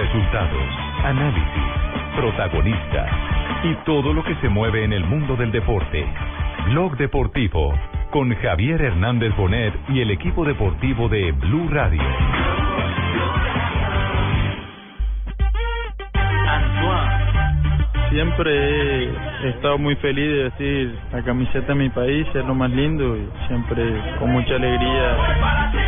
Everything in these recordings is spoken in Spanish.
Resultados, análisis, protagonistas y todo lo que se mueve en el mundo del deporte. Blog Deportivo con Javier Hernández Bonet y el equipo deportivo de Blue Radio. Siempre he estado muy feliz de vestir la camiseta de mi país, es lo más lindo y siempre con mucha alegría.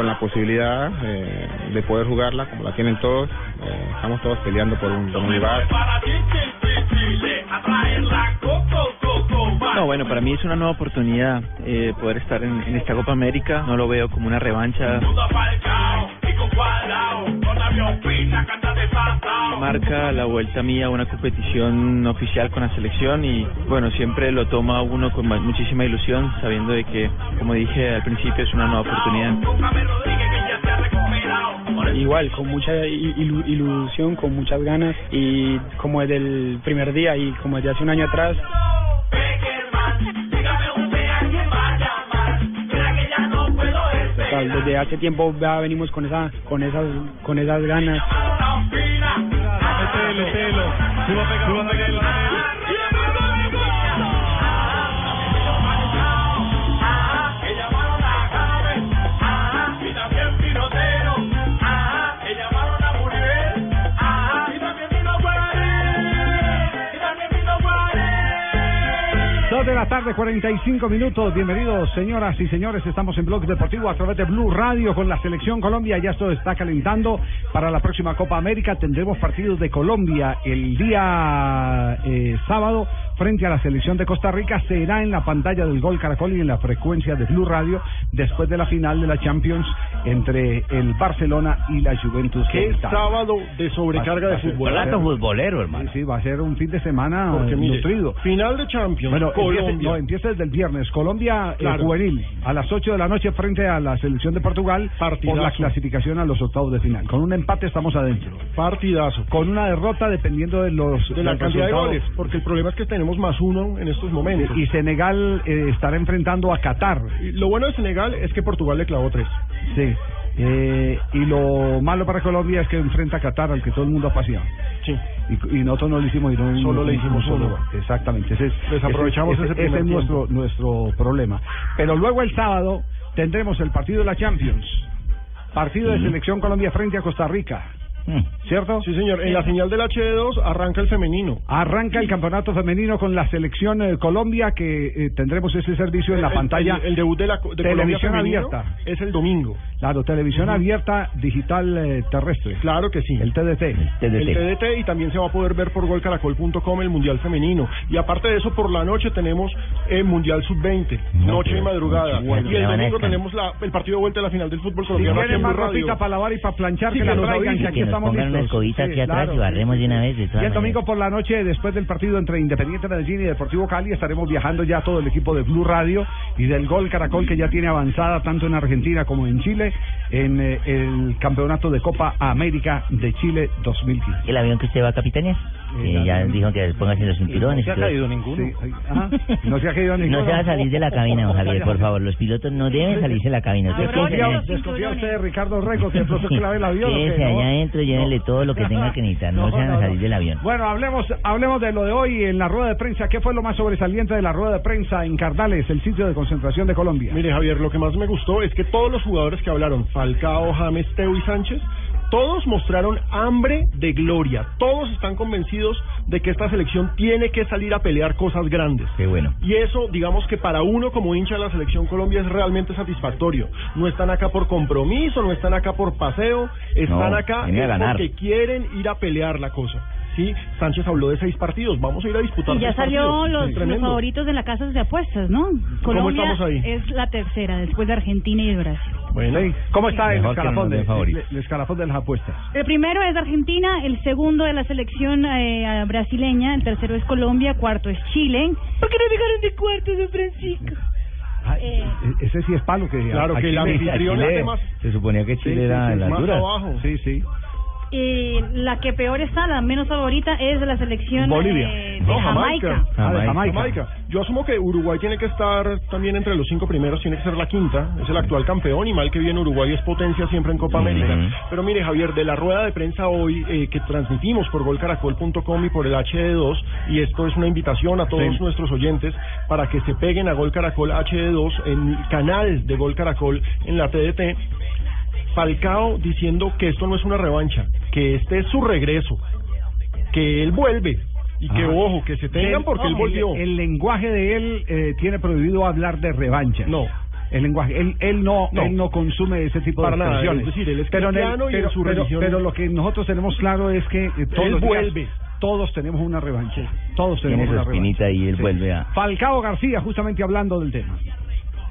Con la posibilidad eh, de poder jugarla como la tienen todos. Eh, estamos todos peleando por un, lugar. No, bueno, para mí es una nueva oportunidad eh, poder estar en esta Copa América. No lo veo como una revancha. Marca la vuelta mía una competición oficial con la selección y bueno, siempre lo toma uno con muchísima ilusión, sabiendo de que, como dije al principio, es una nueva oportunidad. Igual, con mucha ilu- ilusión, con muchas ganas y como desde el primer día y como desde hace un año atrás, desde hace tiempo ya venimos con esa, con esas, con esas ganas. De la tarde, 45 minutos. Bienvenidos, señoras y señores. Estamos en Blog Deportivo a través de Blue Radio con la Selección Colombia. Ya esto está calentando para la próxima Copa América. Tendremos partidos de Colombia el día eh, sábado frente a la selección de Costa Rica. Será en la pantalla del Gol Caracol y en la frecuencia de Blue Radio después de la final de la Champions entre el Barcelona y la Juventus. Qué sábado de sobrecarga Va- de va fútbol. ser- futbolero, hermano. Sí, sí, va a ser un fin de semana Porque mire, nutrido. final de Champions, Bueno, Colombia. no, empieza desde el viernes. Colombia eh, Claro. juvenil a las 8 de la noche frente a la selección de Portugal por la Partidazo. clasificación a los octavos de final. Con un empate estamos adentro. Partidazo. Con una derrota dependiendo de los De la del cantidad de resultado. goles, porque el problema es que tenemos más uno en estos momentos. Y Senegal eh, estará enfrentando a Qatar. Y Lo bueno de Senegal es que Portugal le clavó tres. Sí. Eh, y lo malo para Colombia es que enfrenta a Qatar, al que todo el mundo ha paseado. Sí. Y, y nosotros no le hicimos sino un- Solo le un- hicimos solo gol. Exactamente. Ese es, Desaprovechamos ese ese, primer es nuestro, nuestro problema. Pero luego el sábado tendremos el partido de la Champions. Partido de selección Colombia frente a Costa Rica. ¿Cierto? Sí, señor. En la señal del HD2 arranca el femenino. Arranca el campeonato femenino con la selección eh, Colombia que eh, tendremos ese servicio en la El- pantalla. El, el debut de la de televisión abierta. es el domingo. Claro, televisión abierta digital eh, terrestre. Claro que sí. El TDT. El TDT y también se va a poder ver por golcaracol.com el Mundial Femenino. Y aparte de eso, por la noche tenemos el Mundial Sub-20, No, noche y madrugada. bueno, y el domingo tenemos la, el partido de vuelta de la final del fútbol Si colombiano. quieren en más ropita para lavar y para planchar, Sí, que que la nos traigan, que aquí nos estamos una listos. escobita Sí, aquí atrás claro. y barremos de una vez. De Y el domingo por la noche, después del partido entre Independiente Medellín y Deportivo Cali, estaremos viajando ya todo el equipo de Blue Radio y del Gol Caracol que ya tiene avanzada tanto en Argentina como en Chile en eh, el campeonato de Copa América de Chile 2015. El avión que usted va a capitanear. El que ya dijo que póngase los cinturones. sí. No se ha caído ninguno. No se va a salir de la cabina, don Javier, por favor. Los pilotos no deben salirse de la cabina. Desconfía, usted de Ricardo Rego, que de pronto clave el avión. Quédese allá adentro, llévenle todo lo que tenga que necesitar. No, se van a no, salir no. del avión. Bueno, hablemos, hablemos de lo de hoy en la rueda de prensa. ¿Qué fue lo más sobresaliente de la rueda de prensa en Cardales, el sitio de concentración de Colombia? Mire, Javier, lo que más me gustó es que todos los jugadores que hablaron, Falcao, James, Teo y Sánchez, todos mostraron hambre de gloria. Todos están convencidos de que esta selección tiene que salir a pelear cosas grandes. Qué bueno. Y eso, digamos que para uno como hincha de la selección Colombia es realmente satisfactorio. No están acá por compromiso, no están acá por paseo, están No, acá es porque quieren ir a pelear la cosa. Sí, Sánchez habló de seis partidos, vamos a ir a disputar Y ya seis salió los, Sí, los favoritos en las casas de apuestas, ¿no? Colombia estamos ahí? es la tercera, después de Argentina y de Brasil. Bueno. ¿Cómo está el escalafón, de, favorito. el escalafón de las apuestas? El primero es Argentina, el segundo de la selección eh, brasileña, el tercero es Colombia, cuarto es Chile. ¿Por qué no dejaron de cuarto, don Francisco? Eh. e- ese sí es palo que Claro a que el Chile- anfitrión. Se suponía que Chile sí, era sí, la más altura. abajo. Sí, sí. Y la que peor está, la menos favorita, es la selección Bolivia. eh, de No, Jamaica. Ah, de Jamaica. Jamaica. Yo asumo que Uruguay tiene que estar también entre los cinco primeros, tiene que ser la quinta, es el actual campeón y mal que bien Uruguay es potencia siempre en Copa América. Pero mire Javier, de la rueda de prensa hoy eh, que transmitimos por golcaracol.com y por el HD2, y esto es una invitación a todos Sí. nuestros oyentes para que se peguen a Gol Caracol HD2 en el canal de Gol Caracol en la TDT. Falcao diciendo que esto no es una revancha, que este es su regreso, que él vuelve y que Ah. ojo, que se tengan Él- porque él el- volvió. El, lenguaje de él eh, tiene prohibido hablar de revancha. No. El lenguaje, él, él no, No. él no consume ese tipo Para de nada, expresiones. es decir, él es pero, en el- cristiano y en pero, su pero- religión- pero lo que nosotros tenemos claro es que eh, todos Él los días vuelve. todos tenemos una revancha. Todos tenemos una revancha. espinita y él Sí. vuelve a... Falcao García, justamente hablando del tema.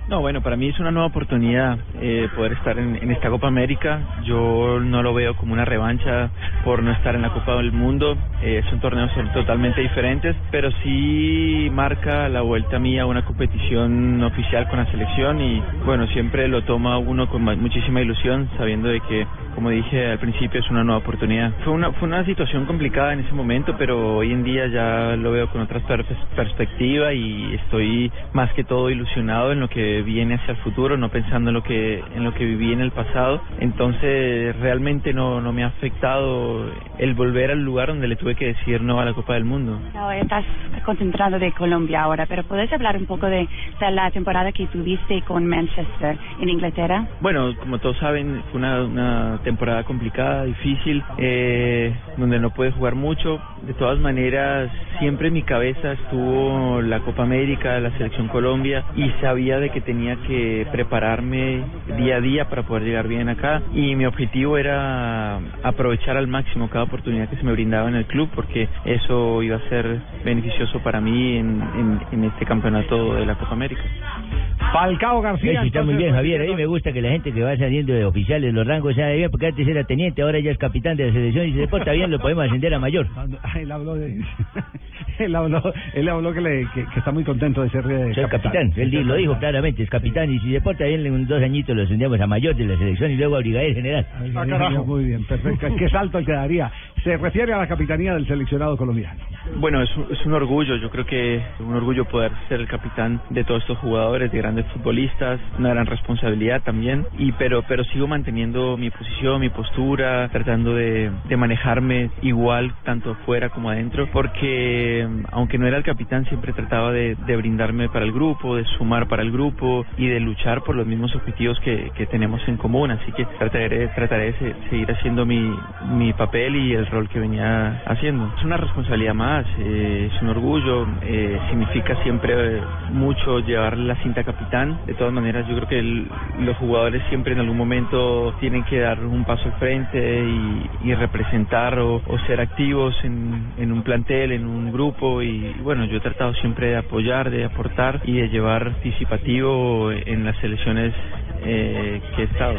No, bueno, para mí es una nueva oportunidad eh, poder estar en, esta Copa América. Yo no lo veo como una revancha por no estar en la Copa del Mundo. Eh, son torneos totalmente diferentes, pero sí marca la vuelta mía a una competición oficial con la selección y bueno, siempre lo toma uno con ma- muchísima ilusión, sabiendo de que, como dije al principio, es una nueva oportunidad. Fue una, fue una situación complicada en ese momento, pero hoy en día ya lo veo con otra per- perspectiva y estoy más que todo ilusionado en lo que viene hacia el futuro, no pensando en lo que en lo que viví en el pasado. Entonces, realmente no, no me ha afectado el volver al lugar donde le tuve que decir no a la Copa del Mundo. Estás concentrado de Colombia ahora, pero ¿puedes hablar un poco de, de la temporada que tuviste con Manchester en Inglaterra? Bueno, como todos saben, fue una, una temporada complicada, difícil, eh, donde no pude jugar mucho. De todas maneras, siempre en mi cabeza estuvo la Copa América, la Selección Colombia, y sabía de que tenía que prepararme día a día para poder llegar bien acá. Y mi objetivo era aprovechar al máximo cada oportunidad que se me brindaba en el club, porque eso iba a ser beneficioso para mí en, este campeonato de la Copa América. Falcao García. Eso está muy bien, Javier. A mí me gusta que la gente que va saliendo de oficiales, los rangos, sea bien, porque antes era teniente, ahora ya es capitán de la selección y si se porta bien lo podemos ascender a mayor. Él habló de, él habló, él habló que, le, que, que está muy contento de ser eh, Soy capitán, él lo dijo claramente, es capitán y si se porta bien, en dos añitos lo ascendemos a mayor de la selección y luego a brigadier general. Ah, carajo. Muy bien, perfecto. Qué salto que daría. Se refiere a la capitanía del seleccionado colombiano. Bueno, es un, es un orgullo, yo creo que es un orgullo poder ser el capitán de todos estos jugadores, de grandes futbolistas, una gran responsabilidad también, y pero pero sigo manteniendo mi posición, mi postura, tratando de, de manejarme igual tanto afuera como adentro, porque aunque no era el capitán siempre trataba de, de brindarme para el grupo, de sumar para el grupo y de luchar por los mismos objetivos que, que tenemos en común, así que trataré, trataré de se- seguir haciendo mi, mi papel y el rol que venía haciendo. Es una responsabilidad más, eh, es un orgullo, eh, significa siempre mucho llevar la cinta capitán. De todas maneras, yo creo que el- los jugadores siempre en algún momento tienen que dar un paso al frente y, y representar o, o ser activos en, en un plantel, en un grupo y bueno, yo he tratado siempre de apoyar, de aportar y de llevar participativo en las selecciones eh, que he estado.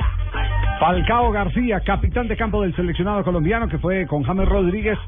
Falcao García, capitán de campo del seleccionado colombiano, que fue con James Rodríguez,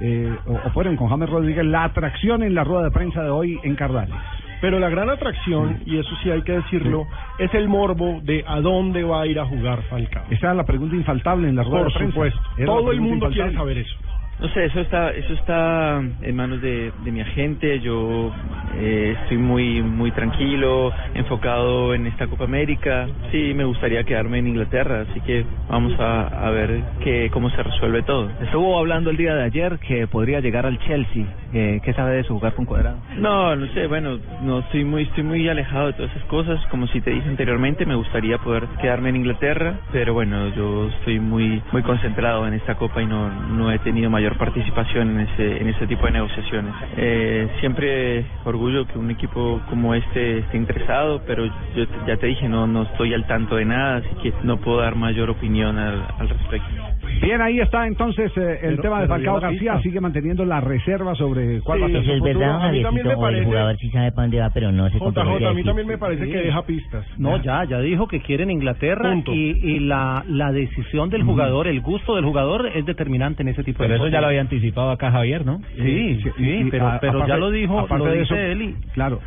eh, o fueron con James Rodríguez, la atracción en la rueda de prensa de hoy en Cardales. Pero la gran atracción, y eso sí hay que decirlo, es el morbo de a dónde va a ir a jugar Falcao. Esa era la pregunta infaltable en la rueda Por de prensa. supuesto. Era Todo el mundo quiere saber eso. No sé, eso está, eso está en manos de, de mi agente. Yo eh, estoy muy, muy tranquilo, enfocado en esta Copa América. Sí, me gustaría quedarme en Inglaterra, así que vamos a, a ver qué, cómo se resuelve todo. Estuvo hablando el día de ayer que podría llegar al Chelsea. Eh, ¿Qué sabe de su jugar con Cuadrado? No, no sé, bueno, no estoy muy, estoy muy alejado de todas esas cosas. Como si te dije anteriormente, me gustaría poder quedarme en Inglaterra, pero bueno, yo estoy muy, muy concentrado en esta copa y no, no he tenido mayor participación en ese, en ese tipo de negociaciones. Eh, siempre orgullo que un equipo como este esté interesado, pero yo ya te dije, no, no estoy al tanto de nada, así que no puedo dar mayor opinión al, al respecto. Bien, ahí está entonces eh, el Pero- tema de pero Falcao García, pista. sigue manteniendo la reserva sobre cuál va a ser Eso su es futuro. verdad, a mí también Javiercito, me o el jugador sí sabe para dónde va, pero no se JJ, a mí también me parece que deja pistas. No, ya, ya dijo que quiere en Inglaterra Punto. y, y la, la decisión del jugador, el gusto del jugador es determinante en ese tipo Pero de eso cosas. ya lo había anticipado acá Javier, ¿no? Sí, sí, y pero, a- pero aparte- ya lo dijo, lo de dice eso, él y... Claro.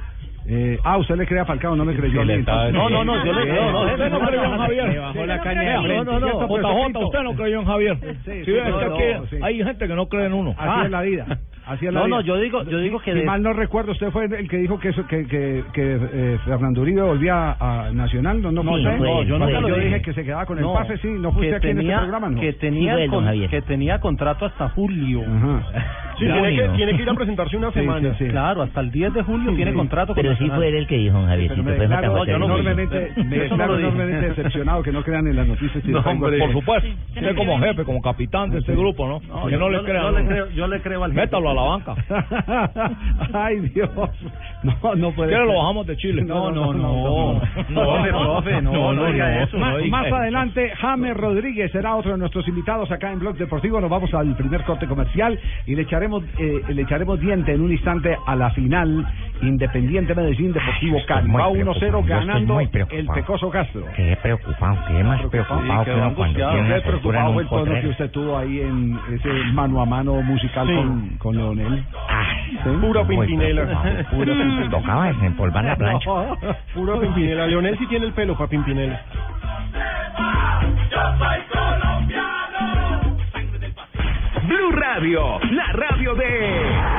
Eh, ah, usted le cree a Falcao, no me creyó a mí. entonces. No, no, no, yo le creo. No, Usted no creyó en Javier. Le bajó la caña No, no, no. ¿Cierto, JJ, usted no creyó en Javier. Sí, no, no, hay gente que no cree en uno. Así Ah. es la vida. Así es la No, vida. no, yo digo- yo digo que Si de- mal no recuerdo, usted fue el que dijo que eso- que, que, que eh, Fernando Uribe volvía a Nacional, ¿no? No, No, fue yo no, yo lo yo dije. dije que se quedaba con el No, pase, sí, no usted aquí en este programa, ¿no? que tenía que tenía contrato hasta julio. Sí, tiene que, tiene que ir a presentarse una semana. sí, sí. Claro, hasta el 10 de julio Sí, tiene sí. contrato con Pero sí fue él el que dijo. Pero me declaro JJ. enormemente, me declaro enormemente decepcionado que no crean en las noticias. No, yo hombre, por supuesto. Usted como jefe, como capitán de este grupo, ¿no? No, que yo- no le yo- yo creo- yo le creo al Métalo a la banca. Ay, Dios. No, no puede ¿Quiere ser. lo bajamos de Chile? No, no, no. No, profe, no, no diga eso. Más adelante, James Rodríguez será otro de nuestros invitados acá en Blog Deportivo. Nos vamos al primer corte comercial y le echaremos eh, le echaremos diente en un instante a la final Independiente Medellín Deportivo Cali. Va 1-0 preocupado, yo estoy ganando el. Pecoso Castro. Qué preocupado, qué más preocupado que uno cuando tiene una preocupado el tono que usted tuvo ahí en ese mano a mano musical Sí. con, con Leonel. ¿Sí? Pura Muy pimpinela. puro que tocaba desempolvar la plancha. Pura pimpinela. Leonel sí tiene el pelo para pimpinela. Blue Radio, la radio de...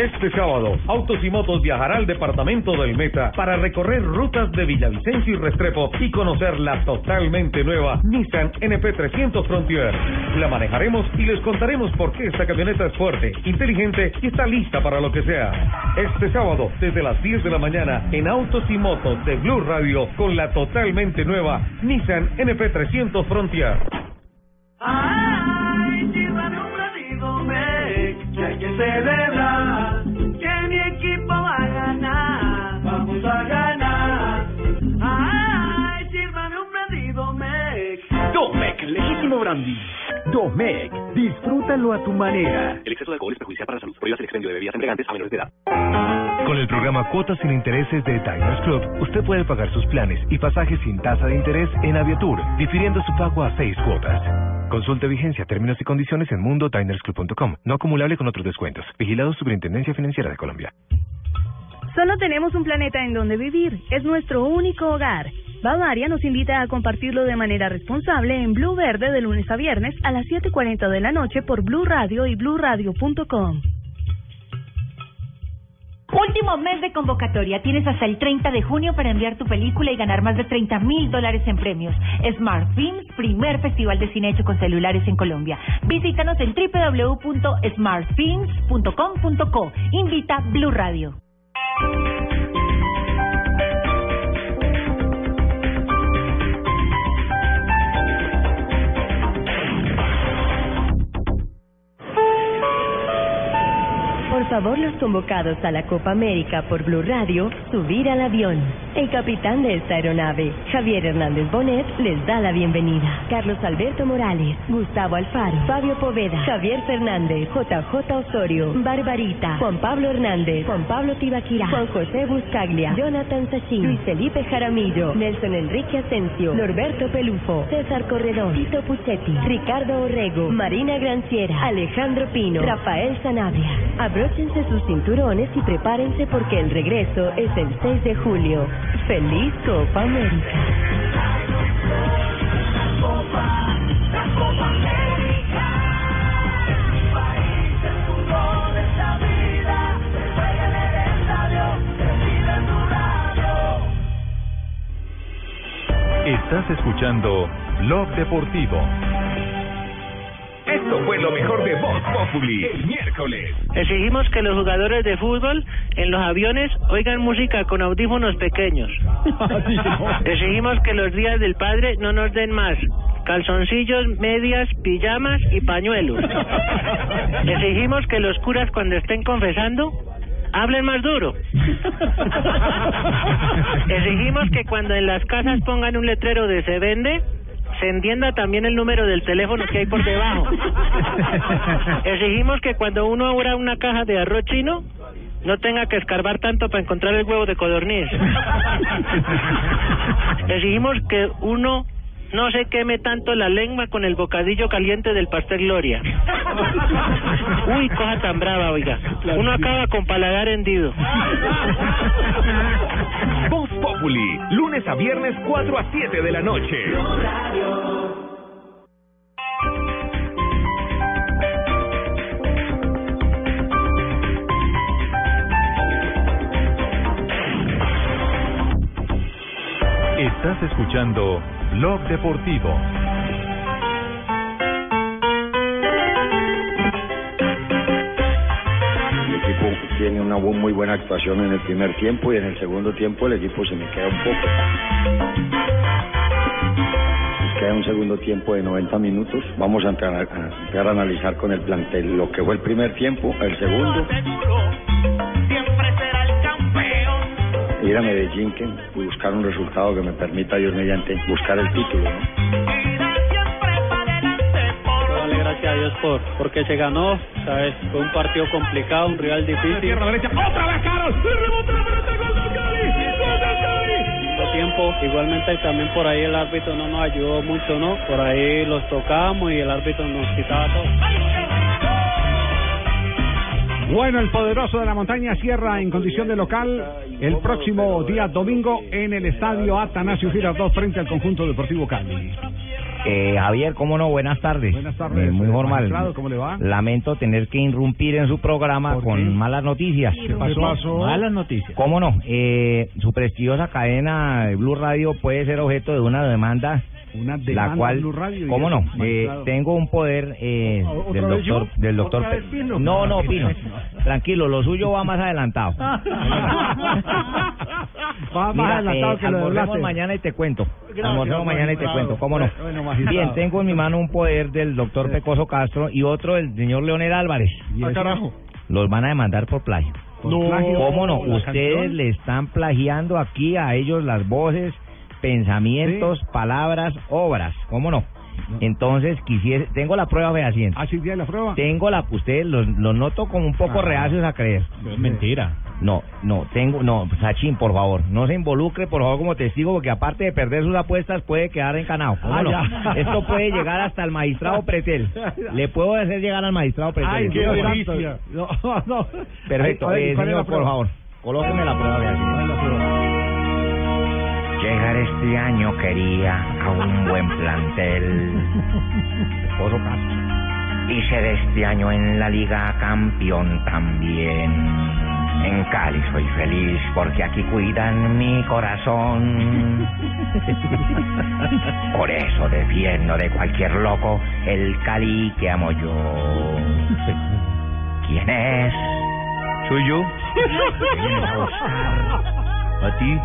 Este sábado, Autos y Motos viajará al departamento del Meta para recorrer rutas de Villavicencio y Restrepo y conocer la totalmente nueva Nissan NP300 Frontier. La manejaremos y les contaremos por qué esta camioneta es fuerte, inteligente y está lista para lo que sea. Este sábado, desde las 10 de la mañana, en Autos y Motos de Blue Radio con la totalmente nueva Nissan NP300 Frontier. Ay, brandy. Domec, disfrútalo a tu manera. El exceso de alcohol es perjudicial para la salud. Prohíbas el expendio de bebidas embriagantes a menores de edad. Con el programa Cuotas sin Intereses de Diners Club, usted puede pagar sus planes y pasajes sin tasa de interés en Aviatur, difiriendo su pago a seis cuotas. Consulte vigencia, términos y condiciones en mundodinersclub.com. No acumulable con otros descuentos. Vigilado Superintendencia Financiera de Colombia. Solo tenemos un planeta en donde vivir. Es nuestro único hogar. Bavaria nos invita a compartirlo de manera responsable en Blue Verde de lunes a viernes a las 7.40 de la noche por Blue Radio y bluradio.com. Último mes de convocatoria. Tienes hasta el 30 de junio para enviar tu película y ganar más de 30 mil dólares en premios. Smart Films, primer festival de cine hecho con celulares en Colombia. Visítanos en www.smartfilms.com.co. Invita Blue Radio. Favor, los convocados a la Copa América por Blue Radio, subir al avión. El capitán de esta aeronave, Javier Hernández Bonet, les da la bienvenida. Carlos Alberto Morales, Gustavo Alfaro, Fabio Poveda, Javier Fernández, JJ Osorio, Barbarita, Juan Pablo Hernández, Juan Pablo Tibaquirá, Juan José Buscaglia, Jonathan Sachin, Luis Felipe Jaramillo, Nelson Enrique Asensio, Norberto Pelufo, César Corredor, Tito Puchetti, Ricardo Orrego, Marina Granciera, Alejandro Pino, Rafael Sanabria. Abróchense sus cinturones y prepárense porque el regreso es el 6 de julio. ¡Feliz Copa América! Estás escuchando Blog Deportivo. Esto fue lo mejor de Voz Populi el miércoles. Exigimos que los jugadores de fútbol en los aviones oigan música con audífonos pequeños. Exigimos que los días del padre no nos den más calzoncillos, medias, pijamas y pañuelos. Exigimos que los curas cuando estén confesando hablen más duro. Exigimos que cuando en las casas pongan un letrero de se vende, se entienda también el número del teléfono que hay por debajo. Exigimos que cuando uno abra una caja de arroz chino, no tenga que escarbar tanto para encontrar el huevo de codorniz. Exigimos que uno no se queme tanto la lengua con el bocadillo caliente del pastel Gloria. Uy, cosa tan brava, oiga. Uno acaba con paladar hendido. Voz Populi, lunes a viernes 4 a 7 de la noche. Estás escuchando Blog Deportivo. Tiene una muy buena actuación en el primer tiempo y en el segundo tiempo el equipo se me queda un poco. Queda un segundo tiempo de 90 minutos. Vamos a entrar a, empezar a analizar con el plantel lo que fue el primer tiempo, el segundo. Ir a Medellín que, buscar un resultado que me permita, Dios mediante, buscar el título. ¿no? A Dios por porque se ganó, sabes, fue un partido complicado, un rival difícil. Otra vez Carol, tiempo, igualmente también por ahí el árbitro no nos ayudó mucho, ¿no? Por ahí los tocamos y el árbitro nos quitaba todo. Bueno, el poderoso de la montaña cierra en condición de local el próximo día domingo en el estadio Atanasio Girardot frente al conjunto deportivo Cali. Eh, Javier, ¿cómo no? Buenas tardes. Buenas tardes, Eh, muy eh, formal. ¿cómo le va? Lamento tener que irrumpir en su programa con malas noticias. ¿Qué pasó? Malas noticias. ¿Cómo no? Eh, su prestigiosa cadena de Blue Radio puede ser objeto de una demanda. Una la demanda cual, Blue Radio, ¿cómo no? Eh, tengo un poder eh, ¿Otra del vez yo? doctor, del doctor. ¿Otra vez Pe- Pino? No, no, Pino. Tranquilo, lo suyo va más adelantado. Va más Mira, adelantado eh, que lo mañana y te cuento. Almorcemos mañana y te cuento, ¿cómo no? Bien, tengo en mi mano un poder del doctor Pecoso Castro y otro del señor Leonel Álvarez. Ah, carajo. Los van a demandar por plagio. ¿Por No. plagio? ¿Cómo no? ¿La Ustedes canción? le están plagiando aquí a ellos las voces, pensamientos, palabras, obras. ¿Cómo no? Entonces, quisiera, tengo la prueba fehaciente. ¿Así tiene la prueba? Tengo la, ustedes los, los noto como un poco Ah. reacios a creer. Es mentira. No, no, tengo, no, Sachin, por favor, no se involucre, por favor, como testigo, porque aparte de perder sus apuestas, puede quedar encanado. ¿Cómo Ah, no? Esto puede llegar hasta el magistrado Pretel. Le puedo hacer llegar al magistrado Pretel. Ay, qué delicia. No, no. Perfecto, eh, ¿cuál es la señor, por favor, colóqueme la prueba. Llegar este año quería a un buen plantel. Pecoso Castro. Y ser este año en la liga campeón también. En Cali soy feliz porque aquí cuidan mi corazón. Por eso defiendo de cualquier loco el Cali que amo yo. ¿Quién es? Soy yo. A buscar. ¿A ti?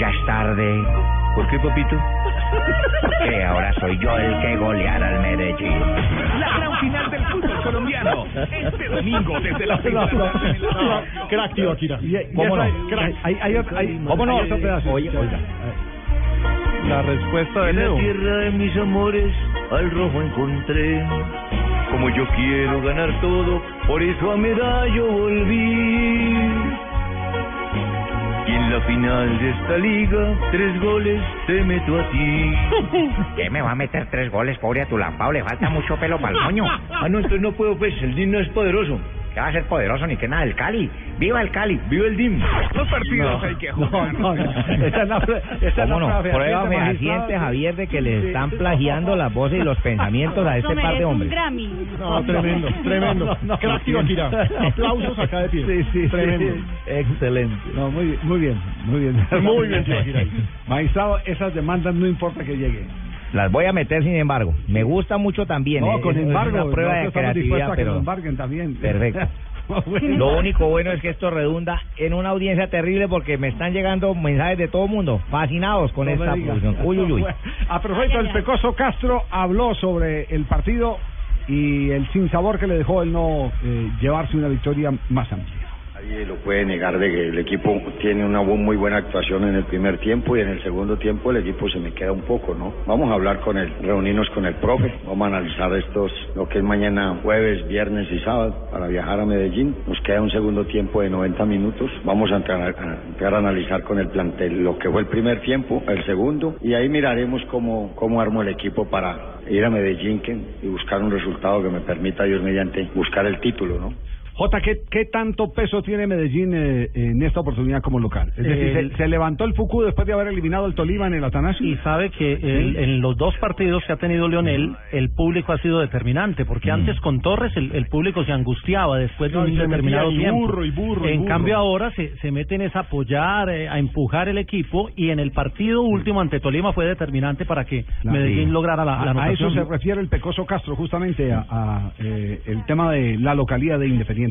Ya es tarde. ¿Por qué, papito? Que ahora soy yo el que goleará al Medellín. La gran final del fútbol colombiano. Este domingo desde la no. Crack, tío, Akira. ¿Cómo no? Hay, hay, hay, ¿Cómo no? Oye, oiga. La respuesta de En la Leo. tierra de mis amores al rojo encontré. Como yo quiero ganar todo, por eso a medallo volví. Y en la final de esta liga, tres goles te meto a ti. ¿Qué me va a meter tres goles, pobre Atulampao? Le falta mucho pelo para el moño. Ah, no, entonces no puedo, pues, el DIN no es poderoso. ¿Qué va a ser poderoso ni que nada? El Cali. ¡Viva el Cali! ¡Viva el DIM! Los partidos hay que jugar. No, no, no. Esa es la, prueba- esa es la ¿Cómo no? fehaciente. Javier, de que le están plagiando las voces y los pensamientos a este par de merece un hombres. Grammy. No, tremendo, tremendo. No, no, Crack. Aplausos acá de pie. Sí, sí, Tremendo. sí. Excelente. No, muy bien, muy bien, muy bien. Muy bien. Magistrado, esas demandas no importa que lleguen. Las voy a meter sin embargo. Me gusta mucho también. No, eh, con es- embargo, una prueba de creatividad, que pero también. Perfecto. Lo único bueno es que esto redunda en una audiencia terrible porque me están llegando mensajes de todo el mundo fascinados con No esta producción. Uy, uy, uy. A propósito, el Pecoso Castro habló sobre el partido y el sinsabor que le dejó el no eh, llevarse una victoria más amplia. Nadie lo puede negar de que el equipo tiene una muy buena actuación en el primer tiempo y en el segundo tiempo el equipo se me queda un poco, ¿no? Vamos a hablar con él, reunirnos con el profe, vamos a analizar estos, lo que es mañana jueves, viernes y sábado para viajar a Medellín. Nos queda un segundo tiempo de 90 minutos, vamos a entrar a, entrar a analizar con el plantel lo que fue el primer tiempo, el segundo y ahí miraremos cómo, cómo armo el equipo para ir a Medellín y buscar un resultado que me permita, Dios mediante, buscar el título, ¿no? Jota, ¿qué, ¿qué tanto peso tiene Medellín eh, en esta oportunidad como local? Es decir, El- se, se levantó el Fuku después de haber eliminado el Tolima en el Atanasio. Y sabe que el- en los dos partidos que ha tenido Leonel, el público ha sido determinante, porque antes con Torres el, público se angustiaba después de No, un determinado y tiempo. burro, y burro, y en burro. cambio ahora se, se meten es a apoyar, eh, a empujar el equipo, y en el partido último ante Tolima fue determinante para que. Medellín Sí. lograra la, la a, a eso se refiere el Pecoso Castro, justamente a, a, eh, el tema de la localidad de Independiente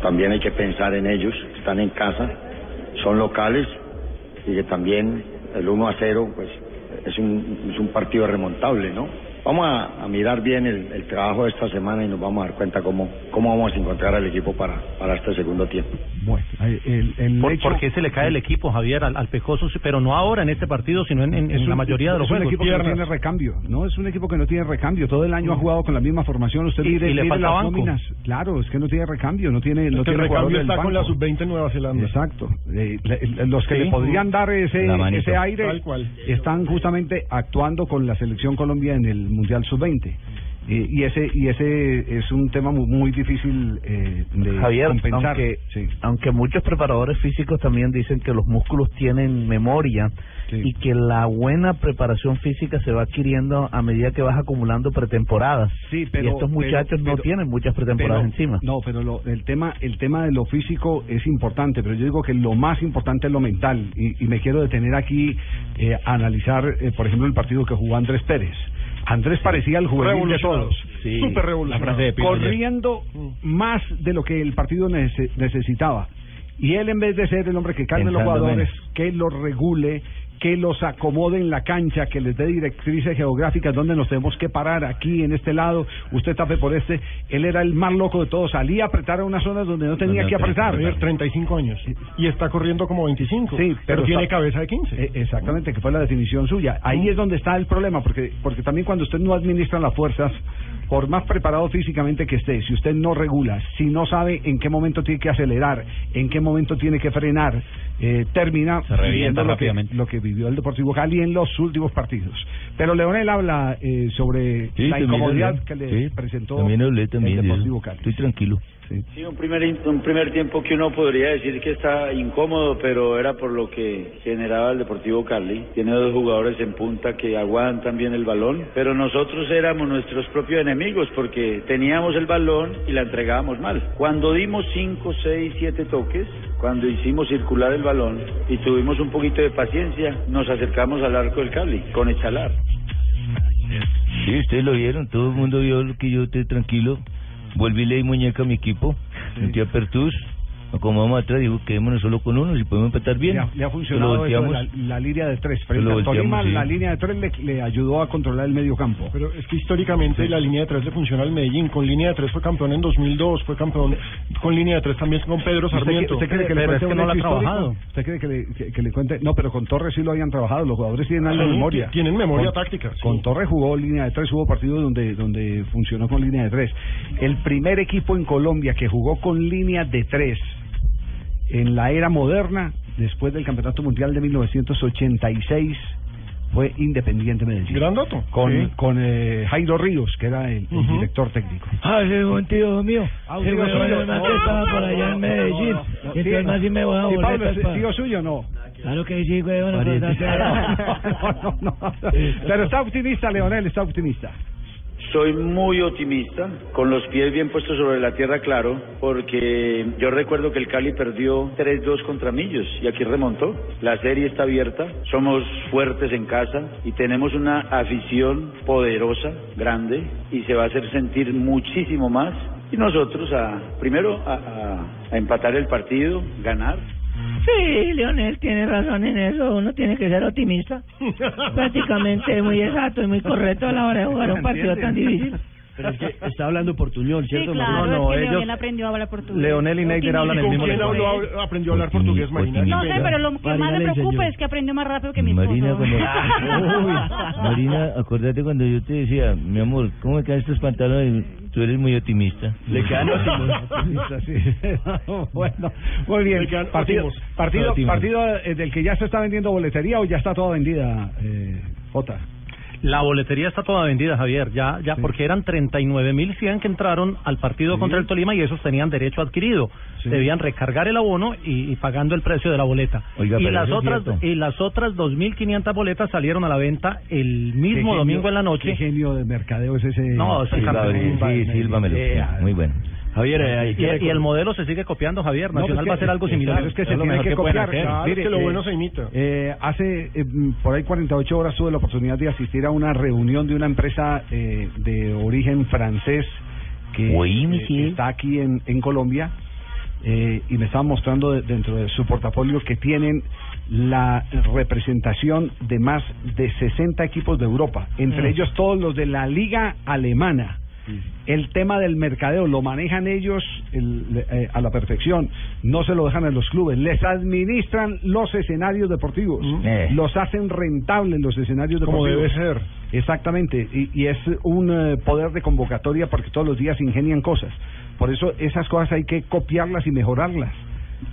También hay que pensar en ellos, están en casa, son locales y que también el 1 a 0 pues es un, es un partido remontable, ¿no? Vamos a, a mirar bien el, el trabajo de esta semana y nos vamos a dar cuenta cómo, cómo vamos a encontrar al equipo para, para este segundo tiempo. Bueno, el, el ¿Por, hecho- por qué se le cae el equipo, Javier, al, al Pecoso? Pero no ahora en este partido, sino en, en- en Es la un- mayoría de los es un juegos. equipo que no tiene recambio, no es un equipo que no tiene recambio. Todo el año ha jugado con la misma formación. Usted Y- mire, y le mire falta las banco. nóminas. Claro, es que no tiene recambio, no tiene, no Es que el tiene recambio jugadores está con la banco. sub-20 en Nueva Zelanda. Exacto. Eh, le- le- los que Sí. le podrían dar ese, ese aire Tal cual. están justamente actuando con la selección Colombia en el Mundial Sub-20. Eh, y ese y ese es un tema muy, muy difícil eh, de Javier, compensar. aunque, Sí. aunque muchos preparadores físicos también dicen que los músculos tienen memoria y que la buena preparación física se va adquiriendo a medida que vas acumulando pretemporadas. Sí, pero- y estos pero- muchachos no tienen muchas pretemporadas encima. No, pero lo- el tema el tema de lo físico es importante, pero yo digo que lo más importante es lo mental y, y me quiero detener aquí eh, a analizar, eh, por ejemplo, el partido que jugó Andrés Pérez. Andrés parecía el juvenil de todos. Sí. Pino ayer. Corriendo más de lo que el partido nece- necesitaba. Y él, en vez de ser el hombre que calme los jugadores, menos. que los regule, que los acomode en la cancha, que les dé directrices geográficas donde nos tenemos que parar, aquí, en este lado, usted tape por este. Él era el más loco de todos, salía a apretar a unas zonas donde no tenía que apretar. Javier, 35 años. Y está corriendo como 25. Sí, pero, pero tiene está- cabeza de 15. Eh, Exactamente, que fue la definición suya. Ahí es donde está el problema, porque porque también cuando usted no administra las fuerzas, por más preparado físicamente que esté, si usted no regula, si no sabe en qué momento tiene que acelerar, en qué momento tiene que frenar, eh, termina Se viviendo lo que, lo que vivió el Deportivo Cali en los últimos partidos. Pero Leonel habla eh, sobre Sí, la incomodidad que le Sí, presentó También hablé también el. Deportivo Cali. Estoy tranquilo. Sí, un primer, un primer tiempo que uno podría decir que está incómodo, pero era por lo que generaba el Deportivo Cali. Tiene dos jugadores en punta que aguantan bien el balón, pero nosotros éramos nuestros propios enemigos porque teníamos el balón y la entregábamos mal. Cuando dimos cinco, seis, siete toques, cuando hicimos circular el balón y tuvimos un poquito de paciencia, nos acercamos al arco del Cali con Echalar. Sí, ustedes lo vieron, todo el mundo vio que yo estoy tranquilo. Volví y le di muñeca a mi equipo, a Pertus, como vamos atrás, digo, quedémonos solo con uno, si podemos empatar bien. Le ha, le ha funcionado eso de volteamos. la, la línea de tres. Lo Frente volteamos, Tolima, sí. la línea de tres le, le ayudó a controlar el medio campo. Pero es que históricamente la línea de tres le funciona al Medellín. Con línea de tres fue campeón en 2002, fue campeón con línea de tres también con Pedro ¿Usted, Sarmiento. usted cree que le cuente un hecho histórico? ¿Usted cree que le, que, que le cuente? No, pero con Torres sí lo habían trabajado. Los jugadores tienen algo de Sí, memoria. tienen memoria Con- táctica, sí. Con Torres jugó línea de tres, hubo partidos donde, donde funcionó con línea de tres. El primer equipo en Colombia que jugó con línea de tres en la era moderna, después del Campeonato Mundial de 1986, fue Independiente Medellín. Gran dato. Con, Sí. con eh, Jairo Ríos, que era el, el Ujú. director técnico. Ah, ese es un tío mío. Ah, un Ese tío que estaba por allá en Medellín. Y entonces más si me voy a Sí, Pablo, ¿es tío suyo o no? Claro que sí, güey. Bueno, pues, no, no, no. Pero está optimista, Leonel, está optimista. Soy muy optimista, con los pies bien puestos sobre la tierra, claro, porque yo recuerdo que el Cali perdió 3-2 contra Millos y aquí remontó. La serie está abierta, somos fuertes en casa y tenemos una afición poderosa, grande, y se va a hacer sentir muchísimo más. Y nosotros, a, primero, a, a- a empatar el partido, ganar. Sí, Leonel tiene razón en eso. Uno tiene que ser optimista. Prácticamente muy exacto y muy correcto a la hora de jugar un partido tan difícil. Pero es que está hablando portuñol, Sí, ¿cierto? claro, Marina? es que Leonel aprendió a hablar portugués. Leonel y Neider hablan el ¿Con mismo quién lenguaje. habló- aprendió a hablar portugués, Marina? No sé, pero lo que Marina más me le preocupa enseñó. es que aprendió más rápido que mi esposo. Marina, cuando... Uy, Marina, acordate cuando yo te decía, mi amor, ¿cómo me quedan estos pantalones? Tú eres muy optimista. Le quedan Optimista, sí. bueno, muy bien. Partido, partido, partido eh, del que ya se está vendiendo boletería o ya está toda vendida, eh, Jota. La boletería está toda vendida, Javier, ya, ya, porque eran 39.100 que entraron al partido Sí. contra el Tolima y esos tenían derecho adquirido. Sí. Debían recargar el abono y, y pagando el precio de la boleta. Oiga, y las otras y las otras 2.500 boletas salieron a la venta el mismo Qué genio- domingo en la Qué noche. genio de mercadeo es ese. No, es un Silva, sí, sílvamelo. Eh, Muy bueno. Javier, eh, Y, y el modelo se sigue copiando, Javier. No, Nacional pues va a hacer algo similar. Es que se tiene que copiar. Claro, es que lo eh, bueno se imita. eh, hace eh, mm, por ahí 48 horas tuve la oportunidad de asistir a una reunión de una empresa eh, de origen francés que eh, está aquí en, en Colombia eh, y me estaban mostrando de- dentro de su portafolio que tienen la representación de más de 60 equipos de Europa, entre Mm. ellos todos los de la liga alemana. El tema del mercadeo lo manejan ellos el- eh, a la perfección, no se lo dejan a los clubes, les administran los escenarios deportivos, Eh. los hacen rentables los escenarios Como deportivos. debe ser. Exactamente, y, y es un eh, poder de convocatoria porque todos los días ingenian cosas. Por eso esas cosas hay que copiarlas y mejorarlas.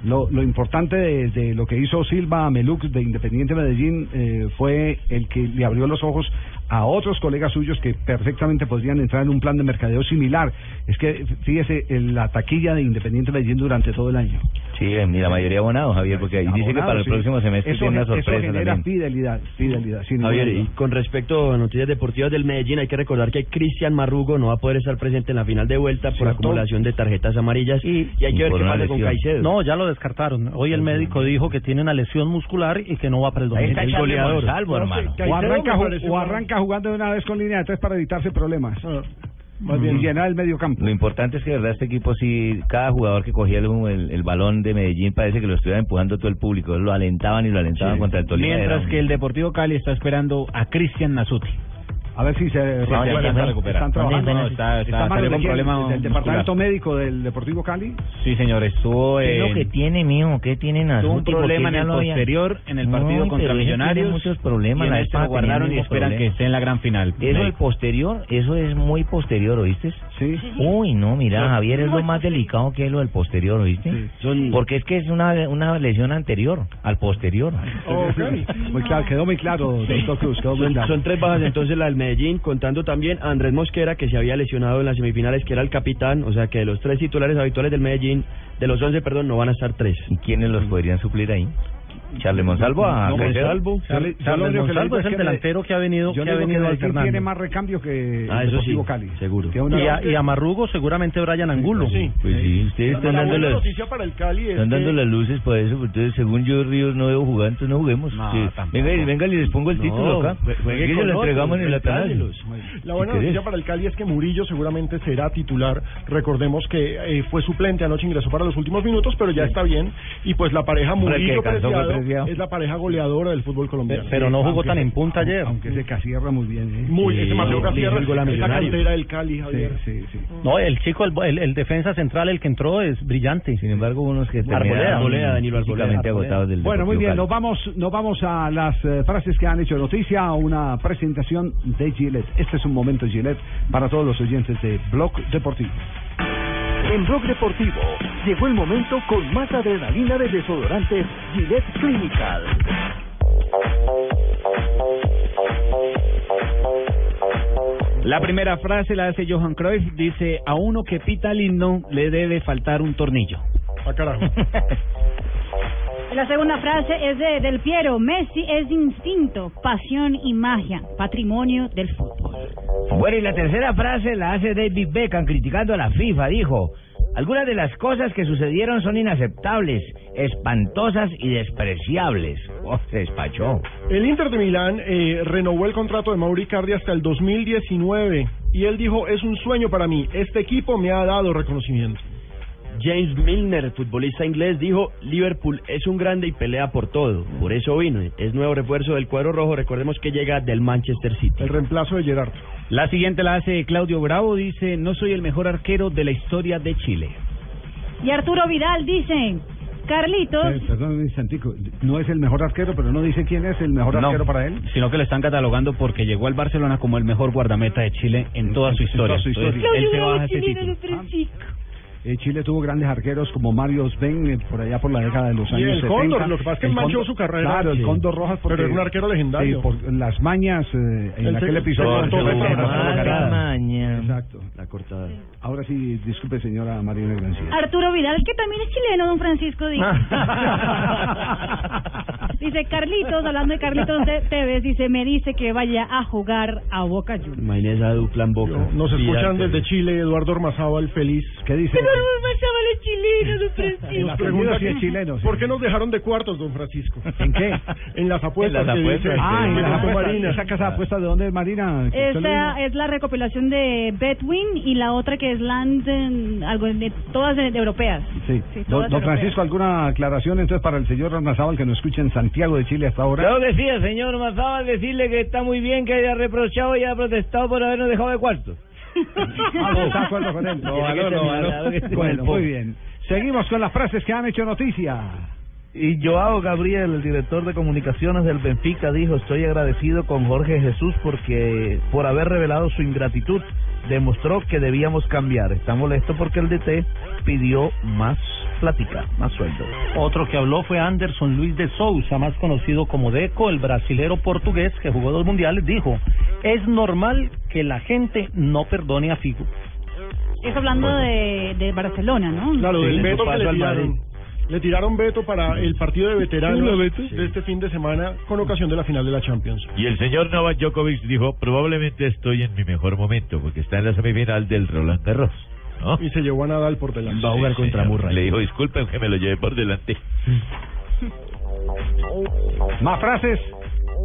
Lo, lo importante de, de lo que hizo Silva Melux de Independiente Medellín eh, fue el que le abrió los ojos a otros colegas suyos que perfectamente podrían entrar en un plan de mercadeo similar. Es que, fíjese, la taquilla de Independiente Medellín durante todo el año. Sí, y la mayoría abonado, Javier, porque ahí dice que para el sí. próximo semestre eso, tiene una eso sorpresa genera también. fidelidad, fidelidad. sin Javier, ninguna y con respecto a noticias deportivas del Medellín, hay que recordar que Cristian Marrugo no va a poder estar presente en la final de vuelta por ¿Cierto? acumulación de tarjetas amarillas y, hay y que ver qué pasa con. Caicedo. No, ya lo descartaron. Hoy el médico dijo que tiene una lesión muscular y que no va para el domingo. el goleador. Sé, hermano. O arranca, o arranca jugando de una vez con línea de tres para evitarse problemas. Ah, Más bien llenar el medio campo. Lo importante es que de verdad este equipo sí, cada jugador que cogía el, el, el balón de Medellín parece que lo estuviera empujando todo el público, lo alentaban y lo alentaban contra el Tolima. Mientras que el Deportivo Cali está esperando a Cristian Nasuti. A ver si se ya se recupera. Están trabajando. No, está- está- de con quién? problema del departamento médico del Deportivo Cali. Sí, señor, estuvo ¿Qué es lo que tiene, mijo? ¿Qué tiene? Tuvo un problema en el posterior, en el partido No, contra Millonarios. Muchos problemas. y en la este lo guardaron y el esperan que problema. esté en la gran final. Eso del posterior, eso es muy posterior, ¿oíste? Sí. Uy, no, mira, Javier, es lo más delicado que es lo del posterior, ¿oíste? Porque es que es una, una lesión anterior al posterior. Muy claro, quedó muy claro, doctor Cruz. Quedó muy Son, son tres bajas entonces la del Medellín, contando también a Andrés Mosquera, que se había lesionado en las semifinales, que era el capitán, o sea que de los tres titulares habituales del Medellín, de los once, perdón, no van a estar tres. ¿Y quiénes los podrían suplir ahí? Charles Monsalvo a No, Caicedo? Monsalvo. Charles que le Monsalvo es el que delantero que ha venido, Yo que ha venido alternando. tiene más recambio que Ah, el eso sí, Cali. seguro. Y a, y a Marrugo seguramente Brian Angulo. Sí. Pues sí, ustedes están dando las, noticia para el Cali es están dando que las luces para eso, porque entonces según yo Ríos no debo jugar, entonces no juguemos. No, Sí. venga, y- venga, y les pongo el No, título acá. jue- juegue Aquí se lo entregamos en el retráyelos. La buena noticia para el Cali es que Murillo seguramente será titular. Recordemos que eh, fue suplente anoche, ingresó para los últimos minutos, pero ya está bien. Y pues la pareja que Murillo Preciado Preciado. es la pareja goleadora del fútbol colombiano. Pero no jugó Aunque tan en punta ayer. Aunque se casierra muy bien. ¿eh? Muy, Sí, ese Mateo Casierra el es la cantera del Cali, Javier. sí, sí. No, el chico, el, el, el defensa central, el que entró, es brillante. Sin embargo, unos que Arboleda, Arboleda, Danilo Arboleda, físicamente Arboleda. agotados del Bueno, muy bien, Cali. nos vamos, nos vamos a las eh, frases que han hecho noticia, una presentación de Gillette. Este es un momento Gillette para todos los oyentes de Blog Deportivo. En Blog Deportivo llegó el momento con más adrenalina de desodorantes Gillette Clinical. La primera frase la hace Johan Cruyff, dice, a uno que pita himno le debe faltar un tornillo. Ah, carajo. La segunda frase es de Del Piero. Messi es instinto, pasión y magia, patrimonio del fútbol. Bueno, y la tercera frase la hace David Beckham criticando a la FIFA. Dijo, algunas de las cosas que sucedieron son inaceptables, espantosas y despreciables. Oh, se despachó. El Inter de Milán eh, renovó el contrato de Mauri Cardi hasta el 2019 y él dijo, es un sueño para mí, este equipo me ha dado reconocimiento. James Milner, futbolista inglés, dijo, Liverpool es un grande y pelea por todo. Por eso vino. Es nuevo refuerzo del cuadro rojo. Recordemos que llega del Manchester City. El reemplazo de Gerard. La siguiente la hace Claudio Bravo, dice, no soy el mejor arquero de la historia de Chile. Y Arturo Vidal dice, Carlitos, Eh, perdón un instantico, no es el mejor arquero, pero no dice quién es el mejor No, arquero para él. Sino que lo están catalogando porque llegó al Barcelona como el mejor guardameta de Chile en toda su En toda historia. su historia. Entonces, él se Bravo baja ese título. Eh, Chile tuvo grandes arqueros como Mario Sven eh, por allá por la década de los Y años el 70. Cóndor, lo que pasa es que El manchó Cóndor- su carrera. Claro, el. Cóndor Rojas porque Pero era un arquero legendario. Sí, por las mañas eh, en Él aquel episodio. maña. Exacto. La cortada. Ahora sí, disculpe señora Marina Grancia. Arturo Vidal, que también es chileno, don Francisco, dice. dice Carlitos, hablando de Carlitos de Tevez, dice, me dice que vaya a jugar a Boca Juniors. Imagínese esa dupla en boca. Nos escuchan desde Chile, Eduardo Ormazábal, feliz. ¿Qué dice? No los chilenos, don Francisco. pregunta sí es chileno, sí. ¿Por qué nos dejaron de cuartos, don Francisco? ¿En qué? En las apuestas. En las apuestas, dice- Ah, en que la dice apuesta, Marina. ¿Esa casa de apuestas de dónde es Marina? Esa es la recopilación de Betwin y la otra que es Land, algo de todas de- de europeas. Sí. Sí, Don, todas don europeas. Francisco, ¿alguna aclaración entonces para el señor Arnazábal que nos escucha en Santiago de Chile hasta ahora? Sí, el señor Mazábal decirle que está muy bien que haya reprochado y haya protestado por habernos dejado de cuarto. Ah, no, ¿está de acuerdo con él? No, aló, no, aló. Bueno, muy bien. Seguimos con las frases que han hecho noticia. Y Joao Gabriel, el director de comunicaciones del Benfica, dijo, estoy agradecido con Jorge Jesús porque por haber revelado su ingratitud, demostró que debíamos cambiar. Está molesto porque el DT pidió más plática, más sueldo. Otro que habló fue Anderson Luis de Souza, más conocido como Deco, el brasilero portugués que jugó dos mundiales, dijo, es normal que la gente no perdone a Figo. Es hablando de, de Barcelona, ¿no? Claro, Sí, del su veto que le tiraron. Le tiraron veto para el partido de veteranos de este fin de semana con ocasión de la final de la Champions. Y el señor Novak Djokovic dijo, probablemente estoy en mi mejor momento, porque está en la semifinal del Roland Garros. ¿No? Y se llevó a Nadal por delante. Va a jugar contra Murray. Le dijo, disculpen que me lo llevé por delante. ¿Más frases?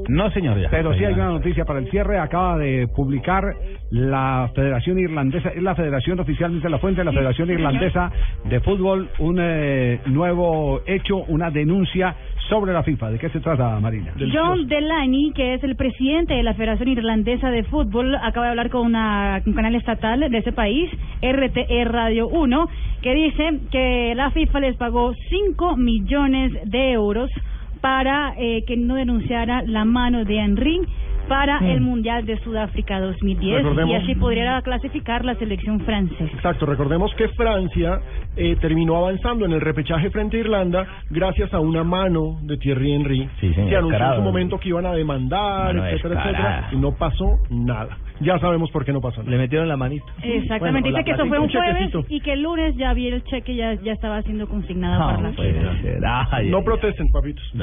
No, señor, ya. Pero sí hay una noticia para el cierre. Acaba de publicar la Federación Irlandesa, es la Federación oficialmente la fuente de la Federación Irlandesa de Fútbol, un eh, nuevo hecho, una denuncia sobre la FIFA. ¿De qué se trata, Marina? John Delaney, que es el presidente de la Federación Irlandesa de Fútbol, acaba de hablar con una, un canal estatal de ese país, RTE Radio 1, que dice que la FIFA les pagó 5 millones de euros para eh, que no denunciara la mano de Henry para el Mundial de Sudáfrica 2010 Recordemos- y así podría clasificar la selección francesa. Exacto, recordemos que Francia eh, terminó avanzando en el repechaje frente a Irlanda gracias a una mano de Thierry Henry. Sí, señor, que anunció en su momento que iban a demandar, Mano etcétera, descarada. etcétera, y no pasó nada. Ya sabemos por qué no pasó nada. Le metieron la manito. Exactamente, Bueno, dice que eso fue un jueves y que el lunes ya vi el cheque ya ya estaba siendo consignado No, para la. Ay, No ay, protesten, papitos.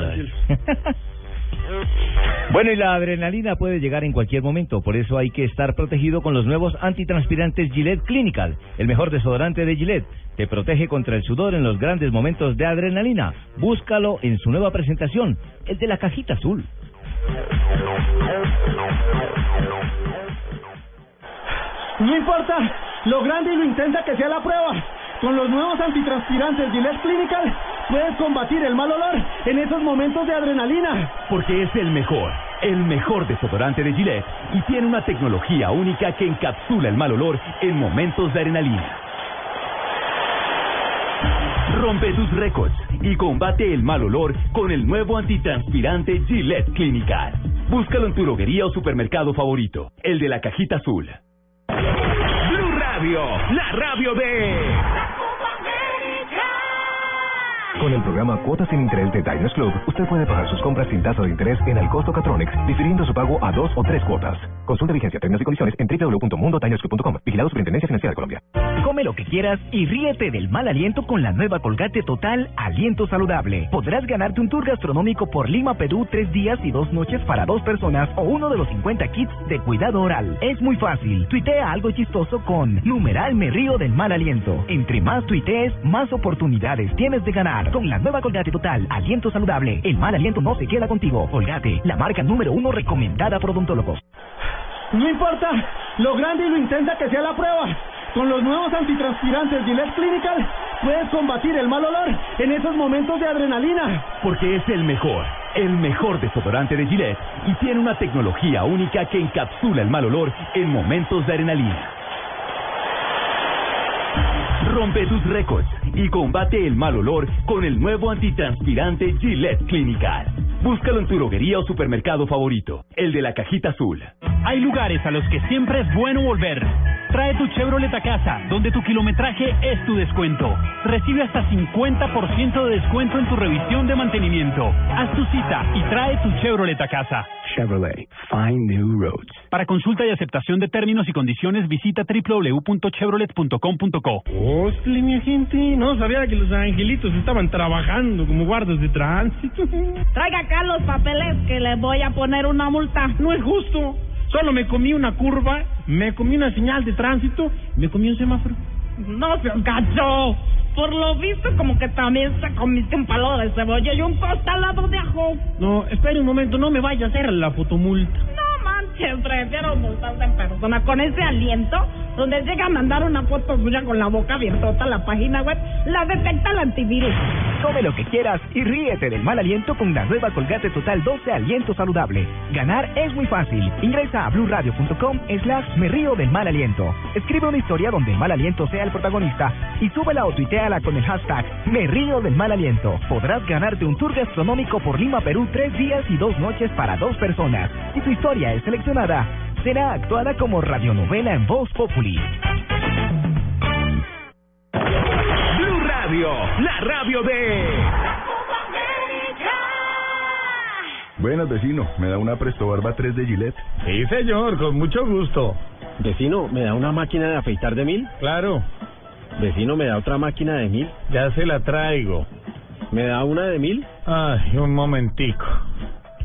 Bueno, y la adrenalina puede llegar en cualquier momento, por eso hay que estar protegido con los nuevos antitranspirantes Gillette Clinical, el mejor desodorante de Gillette. Te protege contra el sudor en los grandes momentos de adrenalina. Búscalo en su nueva presentación, el de la cajita azul. No importa lo grande y lo intensa que sea la prueba. Con los nuevos antitranspirantes Gillette Clinical puedes combatir el mal olor en esos momentos de adrenalina. Porque es el mejor, el mejor desodorante de Gillette y tiene una tecnología única que encapsula el mal olor en momentos de adrenalina. Rompe tus récords y combate el mal olor con el nuevo antitranspirante Gillette Clinical. Búscalo en tu droguería o supermercado favorito, el de la cajita azul. Blue Radio, la radio de... Con el programa Cuotas sin Interés de Diners Club, usted puede pagar sus compras sin tasa de interés en el costo Catronics, difiriendo su pago a dos o tres cuotas. Consulta vigencia, términos y condiciones en www.mundotinersclub.com. Vigilado Superintendencia Financiera de Colombia. Come lo que quieras y ríete del mal aliento con la nueva Colgate Total Aliento Saludable. Podrás ganarte un tour gastronómico por Lima, Perú, tres días y dos noches para dos personas o uno de los 50 kits de cuidado oral. Es muy fácil. Tuitea algo chistoso con numeral me del mal aliento. Entre más tuitees, más oportunidades tienes de ganar. Con la nueva Colgate Total Aliento Saludable, el mal aliento no se queda contigo. Colgate, la marca número uno recomendada por odontólogos. No importa lo grande y lo intensa que sea la prueba. Con los nuevos antitranspirantes Gillette Clinical puedes combatir el mal olor en esos momentos de adrenalina. Porque es el mejor, el mejor desodorante de Gillette y tiene una tecnología única que encapsula el mal olor en momentos de adrenalina. Rompe tus récords y combate el mal olor con el nuevo antitranspirante Gillette Clinical. Búscalo en tu droguería o supermercado favorito, el de la cajita azul. Hay lugares a los que siempre es bueno volver. Trae tu Chevrolet a casa, donde tu kilometraje es tu descuento. Recibe hasta 50% de descuento en tu revisión de mantenimiento. Haz tu cita y trae tu Chevrolet a casa. Chevrolet, find new roads. Para consulta y aceptación de términos y condiciones, visita www.chevrolet.com.co. Hostia, mi gente, no sabía que los angelitos estaban trabajando como guardas de tránsito. Traiga los papeles que le voy a poner una multa. No es justo. Solo me comí una curva, me comí una señal de tránsito, me comí un semáforo. No se gacho. Por lo visto, como que también se comiste un palo de cebolla y un tostalado de ajo. No, espere un momento, no me vaya a hacer la fotomulta. No manches, prefiero multarse en persona con ese aliento donde llega a mandar una foto suya con la boca abierta a la página web, la detecta el antivirus. Come lo que quieras y ríete del mal aliento con la nueva Colgate Total 12 Aliento Saludable. Ganar es muy fácil. Ingresa a blueradio.com slash me río del mal aliento. Escribe una historia donde el mal aliento sea el protagonista y súbela o tuiteala con el hashtag me río del mal aliento. Podrás ganarte un tour gastronómico por Lima, Perú, tres días y dos noches para dos personas. Si tu historia es seleccionada, será actuada como radionovela en Voz Populi. Blue Radio, la radio de... Buenas, vecino. ¿Me da una Presto Barba 3 de Gillette? Sí, señor, con mucho gusto. Vecino, ¿me da una máquina de afeitar de mil? Claro. Vecino, ¿me da otra máquina de mil? Ya se la traigo. ¿Me da una de mil? Ay, un momentico.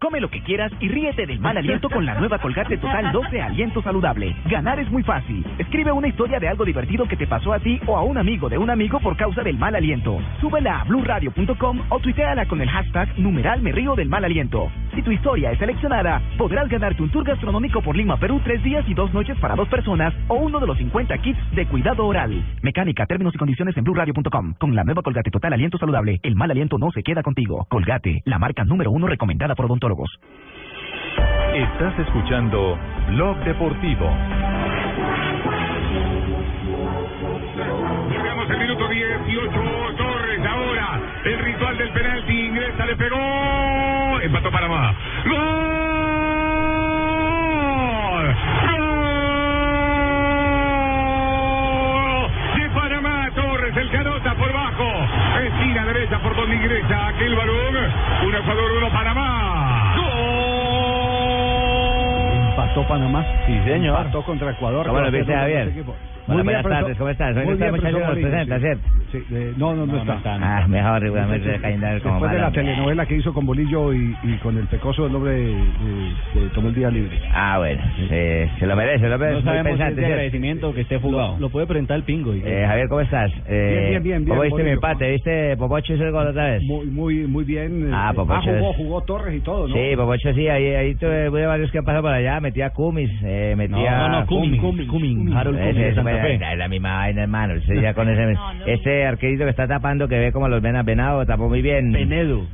Come lo que quieras y ríete del mal aliento con la nueva Colgate Total 12 Aliento Saludable. Ganar es muy fácil. Escribe una historia de algo divertido que te pasó a ti o a un amigo de un amigo por causa del mal aliento. Súbela a blueradio.com o tuiteala con el hashtag numeral me del mal aliento. Si tu historia es seleccionada, podrás ganarte un tour gastronómico por Lima, Perú, tres días y dos noches para dos personas o uno de los 50 kits de cuidado oral. Mecánica, términos y condiciones en blueradio.com. Con la nueva Colgate Total Aliento Saludable, el mal aliento no se queda contigo. Colgate, la marca número uno recomendada por Estás escuchando Blog Deportivo. Llegamos al minuto 18. Torres ahora. El ritual del penalti. Ingresa, le pegó. Empató Panamá. ¡Gol! ¡Gol! De Panamá, Torres, el canota por bajo. Esquina derecha por donde ingresa aquel balón. Un Ecuador, uno Panamá. Empató Panamá. Sí, señor. Empató contra Ecuador. ¿Cómo lo viste, Javier? Muy bien, buenas tardes. ¿cómo estás? Hoy Muy no está bien, muchacho nos presenta, ¿cierto? sí. Eh, no, no, no, está. Ah, mejor, meter cayendo como Después de la telenovela que hizo con Bolillo y, y con el pecoso, el hombre eh, eh, tomó el día libre. Ah, bueno, eh, se lo merece, lo merece. No sabemos si es pensante, de ¿cierto? agradecimiento que esté fugado. Lo, puede presentar el pingo. y- Eh, Javier, ¿cómo estás? Eh, bien, bien, bien, ¿Cómo viste mi empate? ¿Viste Popocho hizo el gol otra vez? Muy, muy, muy bien. eh, Ah, Popocho jugó, es- jugó Torres y todo, ¿no? Sí, Popocho sí, ahí, ahí tuve varios que han pasado por allá, metía Cumis, eh, metía... No, no, Cumming, Cumming, Cumming, Fe. Es la misma vaina, hermano, ese ya con ese... ese arquerito que está tapando, que ve como los venas venado, tapó muy bien. Penedo.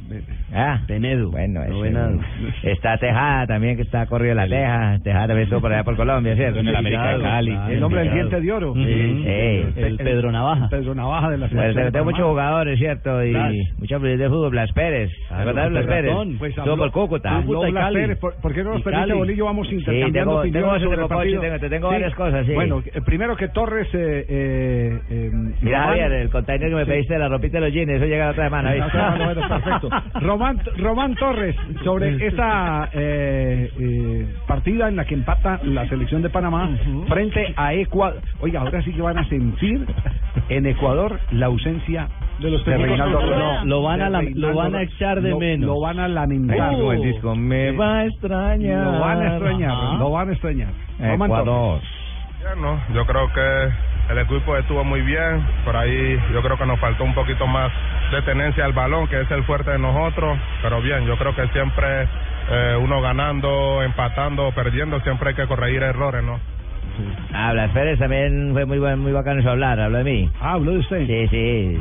Ah, Penedo. Bueno, Venado. Está Tejada también, que está corrido la Teja. Tejada también estuvo por allá por Colombia, ¿cierto? En el América de Cali. El hombre del diente de oro. Sí, sí. El Pedro Navaja. Pedro Navaja de la Bueno, selección. tengo muchos jugadores, ¿cierto? Y Blas. muchos jugadores de fútbol. Blas Pérez. ¿Te acordás de Blas Pérez? Pues Estuvo habló- por Cúcuta. habló Blas Pérez. ¿Por, por qué no nos Y permite Cali. Bolillo? Vamos Sí, intercambiando tengo- opiniones tengo sobre el tengo- te tengo varias cosas, sí. Bueno, eh, primero que Torres... Eh, eh, eh, Mira, Javier, el container que me Sí. pediste de la ropita de los jeans, eso llega la otra semana, ¿viste? Ah, perfecto. Román, Román Torres, sobre esa eh, eh, partida en la que empata la selección de Panamá frente a Ecuador. Oiga, ahora sí que van a sentir en Ecuador la ausencia de los Reinaldo. Rueda. Lo van a lo van a echar de Lo- menos. Lo van a lamentar. Como el disco, me va a extrañar. Lo van a extrañar, lo van a extrañar. Román Ecuador. Torres. Bueno, yo creo que el equipo estuvo muy bien, por ahí yo creo que nos faltó un poquito más de tenencia al balón, que es el fuerte de nosotros, pero bien, yo creo que siempre eh, uno ganando, empatando, perdiendo, siempre hay que corregir errores, ¿no? Ah, Blas Pérez también fue muy buen, muy bacano su hablar, habló de mí. Ah, habló de usted. Sí, sí.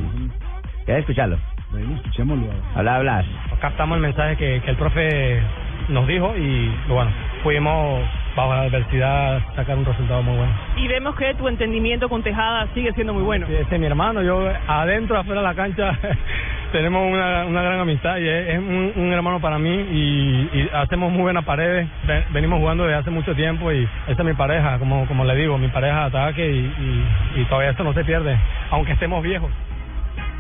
¿Quieres escucharlo? Bueno, escuchémoslo. Habla, Blas. captamos el mensaje que, que el profe nos dijo y bueno, pudimos bajo la adversidad sacar un resultado muy bueno. Y vemos que tu entendimiento con Tejada sigue siendo muy bueno. Sí, este es mi hermano, yo adentro, afuera de la cancha tenemos una, una gran amistad y es, es un, un hermano para mí y, y hacemos muy buenas paredes, Ve- venimos jugando desde hace mucho tiempo y esta es mi pareja, como, como le digo, mi pareja de ataque y, y, y todavía esto no se pierde, aunque estemos viejos.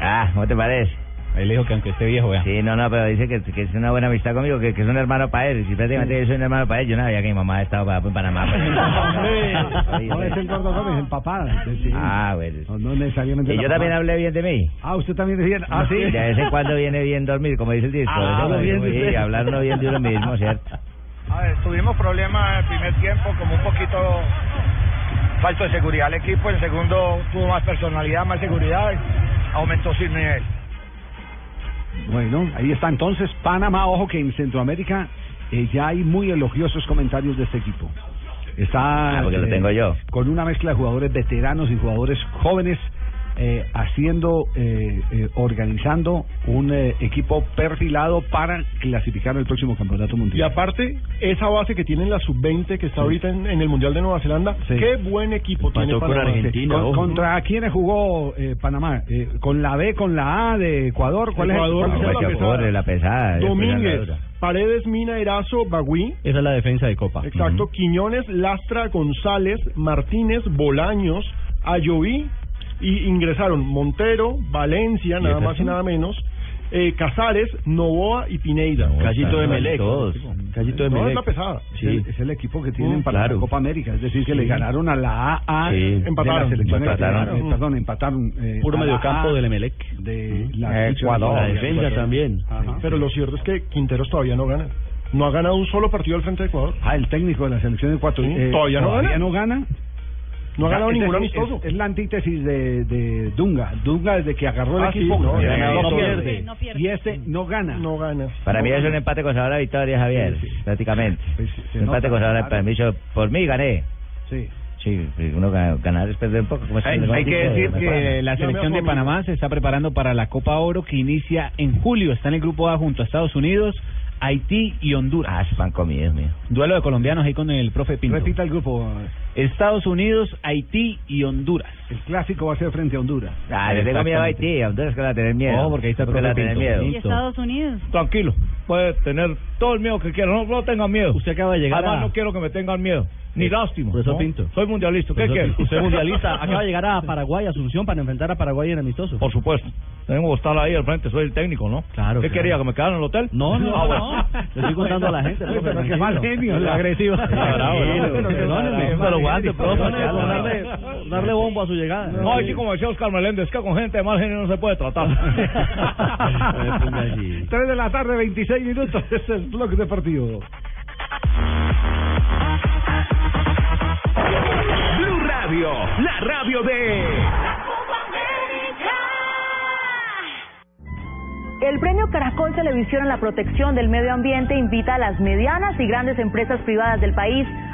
Ah, ¿cómo te parece? Él dijo que aunque esté viejo, vea. Sí, no, no, pero dice que, que es una buena amistad conmigo, que, que es un hermano para él. Si prácticamente yo soy un hermano para él, yo no sabía que mi mamá estaba para, en Panamá. No es el gordo Gómez, el papá. Ah, bueno. No, no necesariamente. Y yo también hablé bien de mí. Ah, usted también decía. Ah, sí. De vez en cuando viene bien dormir, como dice el disco. Ah, en sí, hablar uno bien de uno mismo, ¿cierto? A ver, tuvimos problemas en el primer tiempo, como un poquito falto de seguridad al equipo. El segundo tuvo más personalidad, más seguridad, aumentó su nivel. Bueno, ahí está entonces Panamá. Ojo que en Centroamérica eh, ya hay muy elogiosos comentarios de este equipo. Está Ah, porque lo tengo yo. con una mezcla de jugadores veteranos y jugadores jóvenes eh, haciendo, eh, eh, organizando un eh, equipo perfilado para clasificar el próximo campeonato Y mundial. aparte, esa base que tiene la sub-20 que está ahorita en, en el Mundial de Nueva Zelanda, qué buen equipo tiene Panamá. Con- ¿Contra quiénes jugó eh, Panamá? Eh, ¿Con la B, con la A de Ecuador? ¿Cuál Ecuador, es el esa es la pesada. Domínguez, Paredes, Mina, Erazo, Bagui. Esa es la defensa de Copa. Exacto, Quiñones, Lastra, González, Martínez, Bolaños, Ayoví y ingresaron Montero, Valencia, nada más y nada menos, eh, Casares, Novoa y Pineida. Callito de Melec. Callito de No, es Melec. la pesada. Es el- Es el equipo que tienen Mm, para claro. la Copa América, es decir, que Sí. le ganaron a la AA Sí. de Empataron. la selección Empataron. eh, perdón, empataron. eh, Puro la mediocampo del Emelec. De la Eh, selección Ecuador. de La defensa Ecuador. también. Ajá. Pero lo cierto es que Quinteros todavía no gana. No ha ganado un solo partido al frente de Ecuador. Ah, el técnico de la selección de Ecuador. Sí, eh, todavía no gana. no gana. No ha ganado Es ningún amistoso. Es, es la antítesis de, de Dunga. Dunga desde que agarró el Ah, sí, equipo no, ganado, no no pierde. pierde. No pierde. Y este no gana. No gana. Para mí es un empate con sabor a victoria, Javier, prácticamente. Pues, un empate con sabor a claro. para mí, yo- por mí gané. Sí. Sí, uno ga- ganar es perder un poco. como Hay, hay que decir de- que la selección de Panamá se está preparando para la Copa Oro que inicia en julio. Está en el grupo A junto a Estados Unidos, Haití y Honduras. Ah, se van comidos, mío. Duelo de colombianos ahí con el profe Pinto. Repita el grupo. Estados Unidos, Haití y Honduras. El clásico va a ser frente a Honduras. Ah, le tengo miedo a Haití, a Honduras que va a tener miedo. Ojo, porque ahí está el tener Pinto. miedo. ¿Y Estados Unidos? Tranquilo, puede tener todo el miedo que quiera, no, no tengan miedo. Usted acaba de llegar Además, a- no quiero que me tengan miedo, ni lástima. Profesor ¿no? Pinto. Soy mundialista, ¿qué quiere? Usted es mundialista. Acaba de llegar a Paraguay, Asunción, para enfrentar a Paraguay en amistoso. Por supuesto. Tengo que estar ahí al frente, soy el técnico, ¿no? Claro, ¿Qué claro. quería? ¿Que me quedara en el hotel? No, no, Ah, no, bueno. no. Le estoy contando a la gente. Profe, pero qué mal genio, la- ¿no? mal Pero aguante, profe, darle, darle bombo a su llegada. No, así como decía Oscar Meléndez, que con gente de mal genio no se puede tratar. 3 de la tarde, 26 minutos. Es el blog deportivo. Blue Radio, la radio de... El premio Caracol Televisión a la protección del medio ambiente invita a las medianas y grandes empresas privadas del país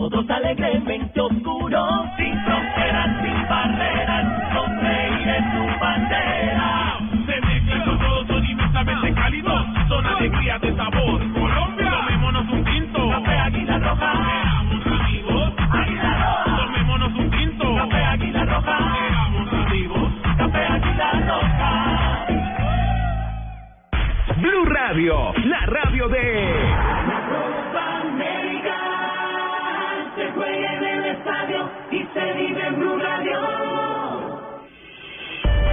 otros alegremente oscuros. Sin fronteras, sin barreras, sonreír es su bandera. Se mezclan con todos, son inmensamente cálidos. Son alegrías de sabor. Colombia, tomémonos un tinto. Café Águila Roja. Seamos amigos. Águila Roja. Tomémonos un tinto. Café Águila Roja. Seamos amigos. Café Águila Roja. Blue Radio, la radio de...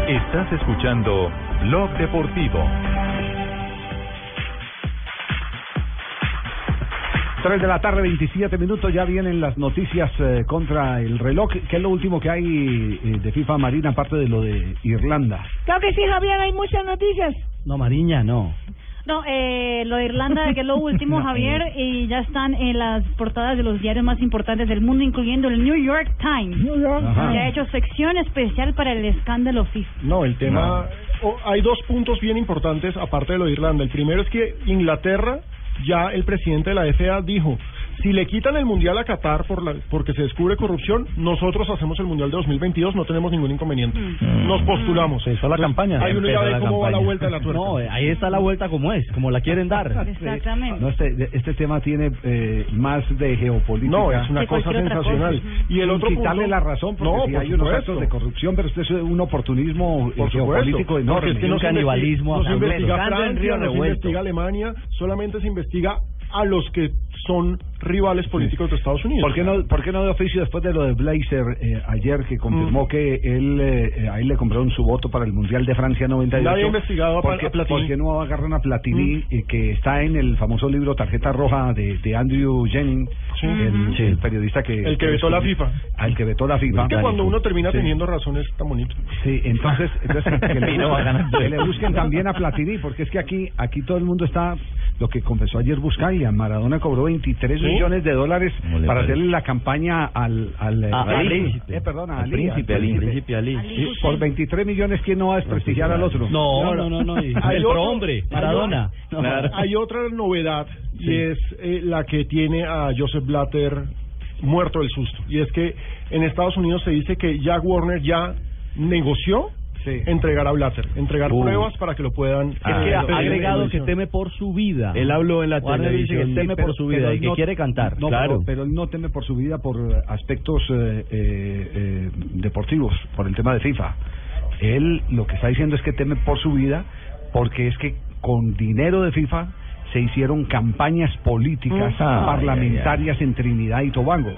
Estás escuchando Blog Deportivo. 3 de la tarde, 27 minutos, ya vienen las noticias eh, contra el reloj. ¿Qué es lo último que hay eh, de FIFA Marina, aparte de lo de Irlanda? Creo que sí, Javier, hay muchas noticias. No, Mariña, no. No, eh, lo de Irlanda, que es lo último, Javier, y ya están en las portadas de los diarios más importantes del mundo, incluyendo el New York Times, que ha hecho sección especial para el escándalo FIFA. No, el tema... o- hay dos puntos bien importantes aparte de lo de Irlanda. El primero es que Inglaterra, ya el presidente de la FA dijo, si le quitan el Mundial a Qatar por la, porque se descubre corrupción, nosotros hacemos el Mundial de 2022, no tenemos ningún inconveniente. Nos postulamos. Se hizo la campaña. Ahí uno ya Empezó ve la cómo va la vuelta de la tuerca. No, ahí está la vuelta como es, como la quieren dar. Exactamente. No, este, este tema tiene eh, más de geopolítica. No, es una cosa sensacional. cosa. Y el otro quitarle punto- la razón, porque No, sí por hay unos actos de corrupción, pero esto es un oportunismo eh, Por geopolítico supuesto, enorme. porque es que no un se canibalismo no se investiga Francia, no se investiga Alemania, solamente se investiga a los que son rivales políticos de Estados Unidos. ¿Por qué no, por qué no de oficio después de lo de Blazer eh, ayer que confirmó Mm. que él eh, eh, a él le compraron su voto para el Mundial de Francia 98? Nadie ha investigado ¿Por qué, a Platini. por qué no agarran a Platini eh, que está en el famoso libro Tarjeta Roja de, de Andrew Jennings, Sí. el, Sí. el periodista que El que vetó la FIFA. Al que vetó la FIFA. Es que cuando uno termina Sí. teniendo razón es tan bonito. Sí, entonces, entonces que, le busquen, ganando. que le busquen también a Platini, porque es que aquí aquí todo el mundo está, lo que confesó ayer Buscaglia, Maradona cobró 23 ¿Sí? millones de dólares ¿Cómo le para parece? hacerle la campaña al... al A al- Ali. eh, perdón, a Al Ali, príncipe al príncipe. Ali. Por 23 millones, ¿quién no va a desprestigiar al otro? No, no, no, no, Hay otro- prohombre, hay Maradona. Claro. Hay otra novedad y Sí. es eh, la que tiene a Joseph Blatter muerto del susto. Y es que en Estados Unidos se dice que Jack Warner ya negoció entregar a Blatter, entregar Uh. pruebas para que lo puedan... Es que ha agregado que teme por su vida. Él habló en la Warner dice que televisión. teme Sí, por su vida y que no- quiere cantar. No, claro. pero, pero él no teme por su vida por eh, aspectos eh, eh, eh, deportivos, por el tema de FIFA. Él lo que está diciendo es que teme por su vida porque es que con dinero de FIFA se hicieron campañas políticas Ah, parlamentarias en Trinidad y Tobago.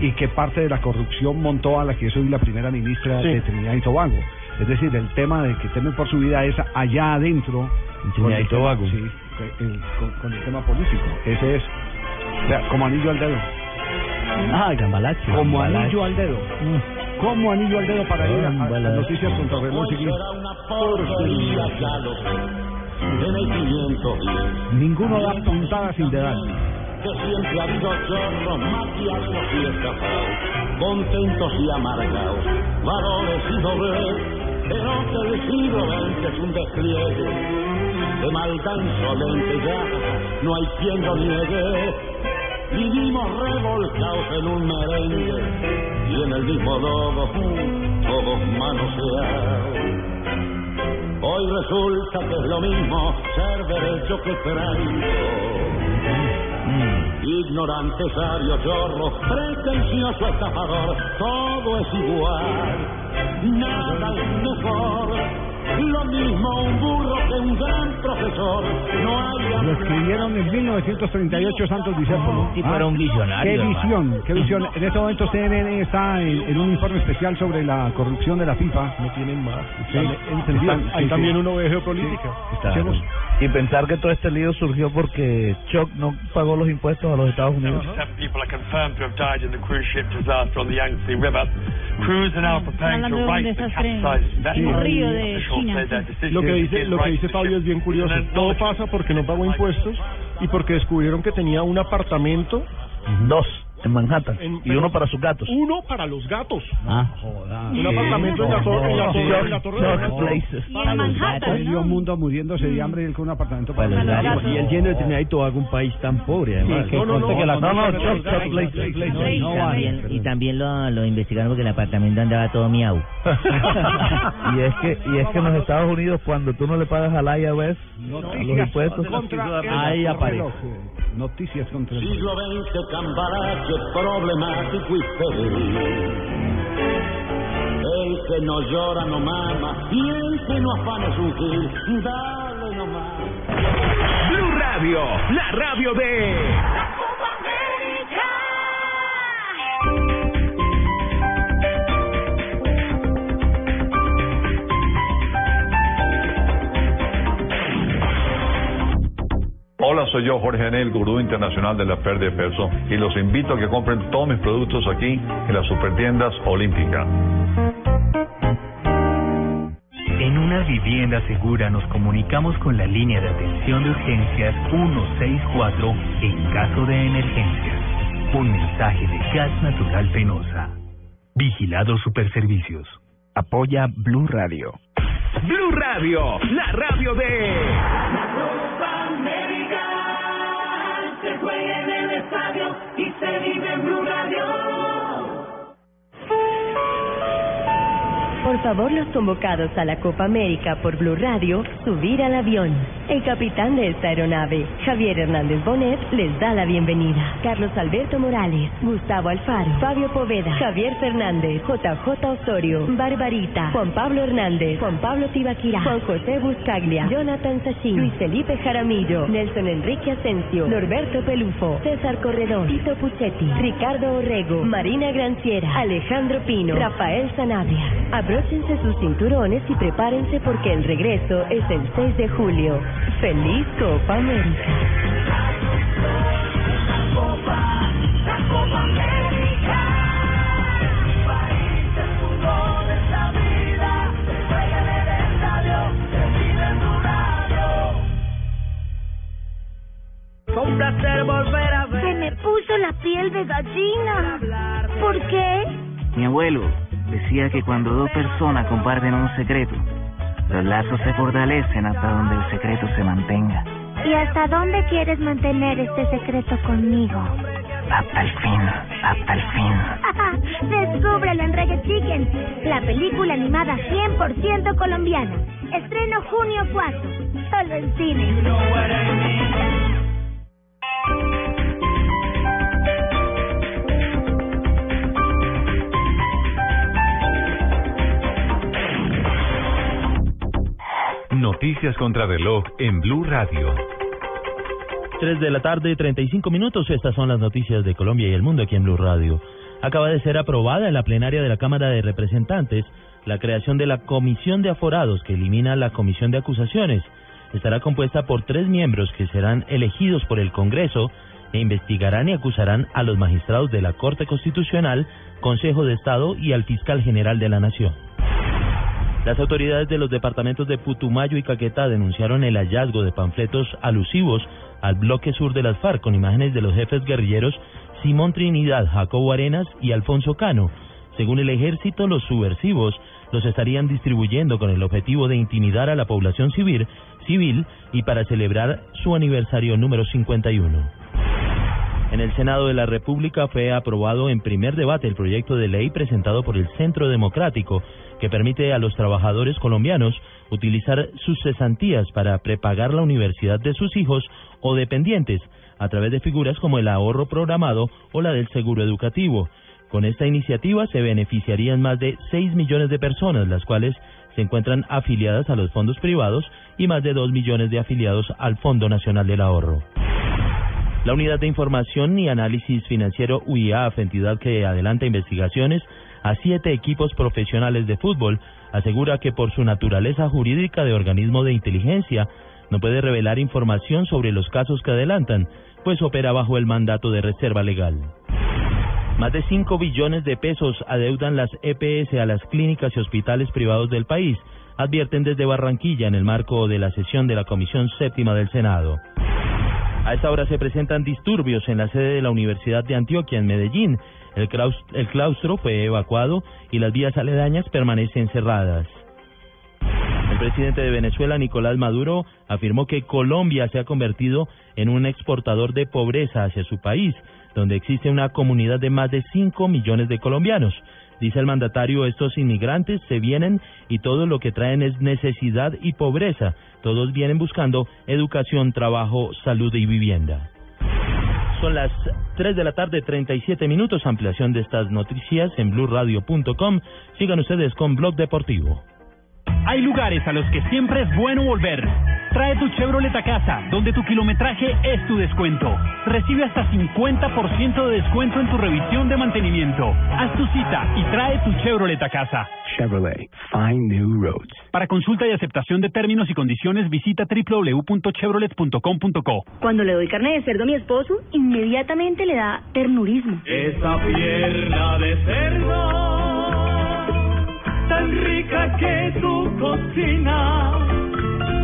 Y que parte de la corrupción montó a la que es hoy la primera ministra Sí. de Trinidad y Tobago. Es decir, el tema de que teme por su vida es allá adentro. En con el tema- sí, el- con, con el tema político. Ese es. O sea, como anillo al dedo. Ah, Gambalache. Como Gambalache. anillo al dedo. Como anillo al dedo para ir a, a las noticias contra el reloj ciclista. En el 500 Ninguno da puntada sin dedal. Que siempre ha habido chorros, maquiatos y escapados, contentos y amargados, valores y doblez, pero que el siglo XX es un despliegue de maldad insolente ya, no hay quien lo niegue. Vivimos revolcados en un merengue y en el mismo lodo, todos manoseados. Hoy resulta que es lo mismo ser derecho que traigo. Ignorante, sabio, chorro, pretencioso, estafador, todo es igual, nada es mejor. Lo mismo un burro que un gran profesor, no hay Lo escribieron en 1938 Santos Discépolo. tipo era un visionario, Qué hermano. visión, qué visión. En este momento CNN está en, en un informe especial sobre la corrupción de la FIFA. No tienen más. Sí. Ahí Sí, sí. también uno ve geopolítica. Y pensar que todo este lío surgió porque Chuck no pagó los impuestos a los Estados Unidos. River. Crews are now preparing Hablando to de un right the desastre capsized en vessel. Lo que dice, lo que dice Fabio es bien curioso. Todo pasa porque no pagó impuestos y porque descubrieron que tenía un apartamento. Dos en Manhattan En- y uno para sus gatos. Uno para los gatos. Ah, Un apartamento en la torre, en la torre, en la torre de los Places. Y en Manhattan, Medio mundo muriéndose de hambre y él con un apartamento Para los gatos. Y él yendo de Trinidad y Tobago, un país tan pobre, no, no, no. Y también, lo, lo investigaron porque el apartamento andaba todo miau. y es que y es que en los Estados Unidos cuando tú no le pagas al IRS los impuestos el ahí aparece. Noticias contra el Siglo XX, cambalache, problemático y feliz. El que no llora no mama y el que no afana es un gil. Dale nomás. Blue Radio, la radio de... soy yo, Jorge Anel, gurú internacional de la pérdida de peso, y los invito a que compren todos mis productos aquí en las supertiendas Olímpica. En una vivienda segura nos comunicamos con la línea de atención de urgencias 164 en caso de emergencia. Un mensaje de Gas Natural Penosa. Vigilado Superservicios. Apoya Blue Radio. Blue Radio, la radio de... juega en el estadio y se vive en Blue Radio. Por favor, los convocados a la Copa América por Blue Radio, subir al avión. El capitán de esta aeronave, Javier Hernández Bonet, les da la bienvenida. Carlos Alberto Morales, Gustavo Alfaro, Fabio Poveda, Javier Fernández, JJ Osorio, Barbarita, Juan Pablo Hernández, Juan Pablo Tibaquirá, Juan José Buscaglia, Jonathan Sachin, Luis Felipe Jaramillo, Nelson Enrique Asensio, Norberto Pelufo, César Corredor, Tito Puchetti, Ricardo Orrego, Marina Granciera, Alejandro Pino, Rafael Sanabria. Abróchense sus cinturones y prepárense porque el regreso es el 6 de julio. ¡Feliz Copa América! La Copa América. La Radio. Fue un placer volver a ver. Se me puso la piel de gallina. ¿Por qué? Mi abuelo decía que cuando dos personas comparten un secreto, los lazos se fortalecen hasta donde el secreto se mantenga. ¿Y hasta dónde quieres mantener este secreto conmigo? Hasta el fin, hasta el fin. Descúbrelo en Reggae Chicken, la película animada 100% colombiana. Estreno junio 4, solo en cine. Noticias contra reloj en Blue Radio. 3 de la tarde, 35 minutos. Estas son las noticias de Colombia y el mundo aquí en Blue Radio. Acaba de ser aprobada en la plenaria de la Cámara de Representantes la creación de la Comisión de Aforados que elimina la Comisión de Acusaciones. Estará compuesta por tres miembros que serán elegidos por el Congreso e investigarán y acusarán a los magistrados de la Corte Constitucional, Consejo de Estado y al Fiscal General de la Nación. Las autoridades de los departamentos de Putumayo y Caquetá denunciaron el hallazgo de panfletos alusivos al bloque sur de las FARC con imágenes de los jefes guerrilleros Simón Trinidad, Jacobo Arenas y Alfonso Cano. Según el ejército, los subversivos los estarían distribuyendo con el objetivo de intimidar a la población civil, civil y para celebrar su aniversario número 51. En el Senado de la República fue aprobado en primer debate el proyecto de ley presentado por el Centro Democrático que permite a los trabajadores colombianos utilizar sus cesantías para prepagar la universidad de sus hijos o dependientes a través de figuras como el ahorro programado o la del seguro educativo. Con esta iniciativa se beneficiarían más de 6 millones de personas, las cuales se encuentran afiliadas a los fondos privados y más de 2 millones de afiliados al Fondo Nacional del Ahorro. La Unidad de Información y Análisis Financiero UIAF, entidad que adelanta investigaciones a siete equipos profesionales de fútbol, asegura que por su naturaleza jurídica de organismo de inteligencia no puede revelar información sobre los casos que adelantan, pues opera bajo el mandato de reserva legal. Más de 5 billones de pesos adeudan las EPS a las clínicas y hospitales privados del país, advierten desde Barranquilla en el marco de la sesión de la Comisión Séptima del Senado. A esta hora se presentan disturbios en la sede de la Universidad de Antioquia en Medellín. El, claus- el claustro fue evacuado y las vías aledañas permanecen cerradas. El presidente de Venezuela, Nicolás Maduro, afirmó que Colombia se ha convertido en un exportador de pobreza hacia su país, donde existe una comunidad de más de 5 millones de colombianos. Dice el mandatario, estos inmigrantes se vienen y todo lo que traen es necesidad y pobreza. Todos vienen buscando educación, trabajo, salud y vivienda. Son las 3 de la tarde, 37 minutos. Ampliación de estas noticias en blurradio.com. Sigan ustedes con Blog Deportivo. Hay lugares a los que siempre es bueno volver. Trae tu Chevrolet a casa, donde tu kilometraje es tu descuento. Recibe hasta 50% de descuento en tu revisión de mantenimiento. Haz tu cita y trae tu Chevrolet a casa. Chevrolet. Find new roads. Para consulta y aceptación de términos y condiciones, visita www.chevrolet.com.co. Cuando le doy carne de cerdo a mi esposo, inmediatamente le da ternurismo. Esa pierna de cerdo, tan rica que su cocina.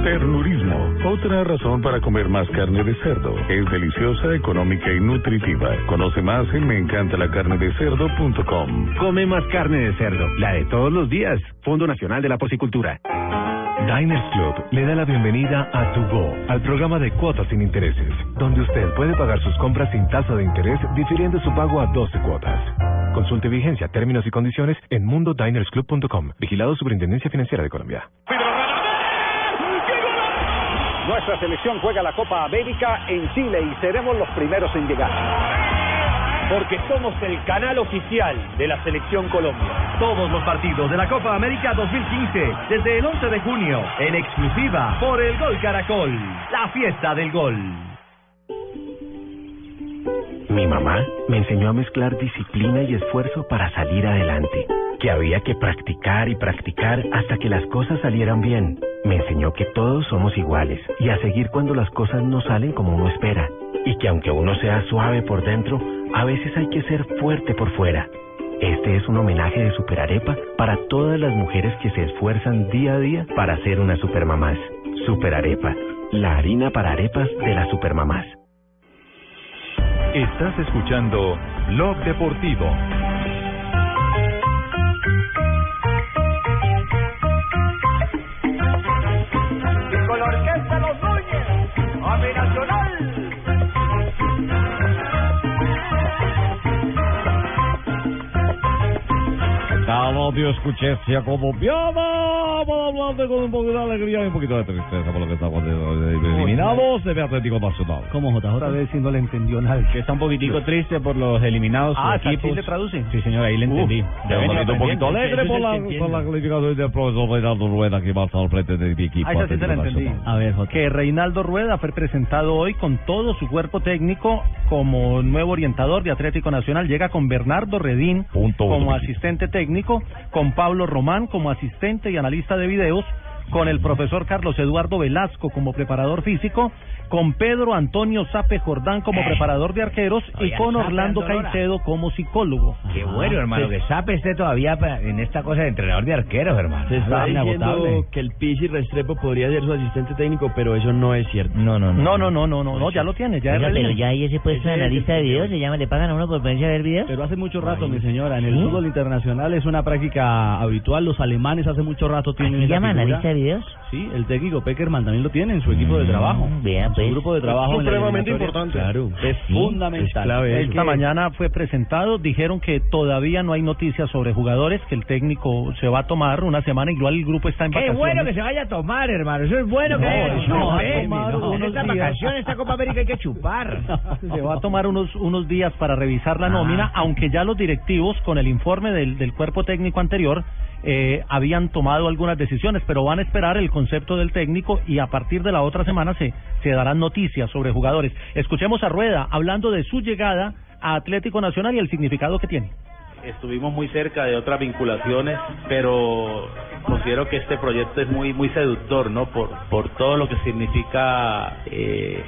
Ternurismo, otra razón para comer más carne de cerdo. Es deliciosa, económica y nutritiva. Conoce más en meencantalacarnedecerdo.com. Come más carne de cerdo, la de todos los días. Fondo Nacional de la Porcicultura. Diners Club le da la bienvenida a To Go, al programa de cuotas sin intereses, donde usted puede pagar sus compras sin tasa de interés, difiriendo su pago a 12 cuotas. Consulte vigencia, términos y condiciones en mundodinersclub.com. Vigilado Superintendencia Financiera de Colombia. Nuestra selección juega la Copa América en Chile y seremos los primeros en llegar. Porque somos el canal oficial de la Selección Colombia. Todos los partidos de la Copa América 2015, desde el 11 de junio, en exclusiva por el Gol Caracol, la fiesta del gol. Mi mamá me enseñó a mezclar disciplina y esfuerzo para salir adelante, que había que practicar y practicar hasta que las cosas salieran bien. Me enseñó que todos somos iguales y a seguir cuando las cosas no salen como uno espera, y que aunque uno sea suave por dentro, a veces hay que ser fuerte por fuera. Este es un homenaje de Superarepa para todas las mujeres que se esfuerzan día a día para ser unas supermamás. Superarepa, la harina para arepas de las supermamás. Estás escuchando Blog Deportivo. La radio escuchencia colombiana. Vamos a hablar de con un poquito de alegría y un poquito de tristeza por lo que estamos eliminados de Atlético Nacional. Como JJ vez si no le entendió nada. Que está un poquitico triste por los eliminados Ah, equipos. ¿así le traduce? Sí, señor, ahí le entendí. Un poquito alegre por la, sí por la calificación del profesor Reinaldo Rueda que va a estar al frente de mi equipo. Ah, esa sí se la entendí. A ver, Jota. que Reinaldo Rueda fue presentado hoy con todo su cuerpo técnico como nuevo orientador de Atlético Nacional. Llega con Bernardo Redín Punto como asistente técnico, con Pablo Román como asistente y analista de videos, con el profesor Carlos Eduardo Velasco como preparador físico, con Pedro Antonio Sape Jordán como Eh. preparador de arqueros y Oiga, con Orlando. Caicedo como psicólogo. Qué bueno, hermano, Sí. que Sape esté todavía en esta cosa de entrenador de arqueros, hermano. Se está Ah, diciendo que el Pizzi Restrepo podría ser su asistente técnico, pero eso no es cierto. No, no, No, no, no, no, no, no, ya lo tiene, ya es Oiga, pero ya hay ese puesto de analista de videos, se llama, le pagan a uno por ponerse a ver videos. Pero hace mucho rato, mi señora, en el ¿Sí? fútbol internacional es una práctica habitual. Los alemanes hace mucho rato tienen ¿Así esa llama analista de videos? Sí, el técnico Peckerman también lo tiene en su equipo de Mm, trabajo. vea, En pues. Su grupo de trabajo en la Supremamente importante. Claro, es Sí, fundamental. Esta Es que- mañana fue presentado, dijeron que todavía no hay noticias sobre jugadores, que el técnico se va a tomar una semana, igual el grupo está en Qué vacaciones. bueno que se vaya a tomar, hermano. Eso es bueno que No, haya no, ¿eh? No, unos en esta días. vacación, esta Copa América hay que chupar. Se va a tomar unos unos días para revisar la Ah. nómina, aunque ya los directivos, con el informe del, del cuerpo técnico anterior, eh, habían tomado algunas decisiones, pero van a esperar el concepto del técnico y a partir de la otra semana se, se darán noticias sobre jugadores. Escuchemos a Rueda hablando de su llegada a Atlético Nacional y el significado que tiene. Estuvimos muy cerca de otras vinculaciones, pero considero que este proyecto es muy muy seductor, ¿no? Por por todo lo que significa eh,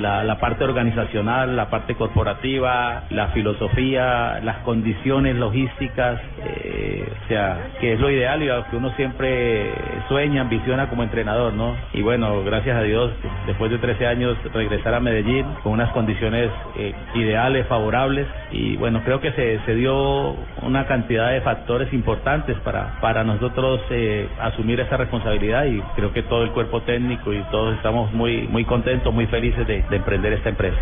la, parte organizacional, la parte corporativa, la filosofía, las condiciones logísticas, eh, o sea, que es lo ideal y lo que uno siempre sueña, ambiciona como entrenador, ¿no? Y bueno, gracias a Dios, después de 13 años regresar a Medellín con unas condiciones eh, ideales, favorables y bueno, creo que se, se dio una cantidad de factores importantes para, para nosotros eh, asumir esa responsabilidad y creo que todo el cuerpo técnico y todos estamos muy, muy contentos, muy felices de, de emprender esta empresa.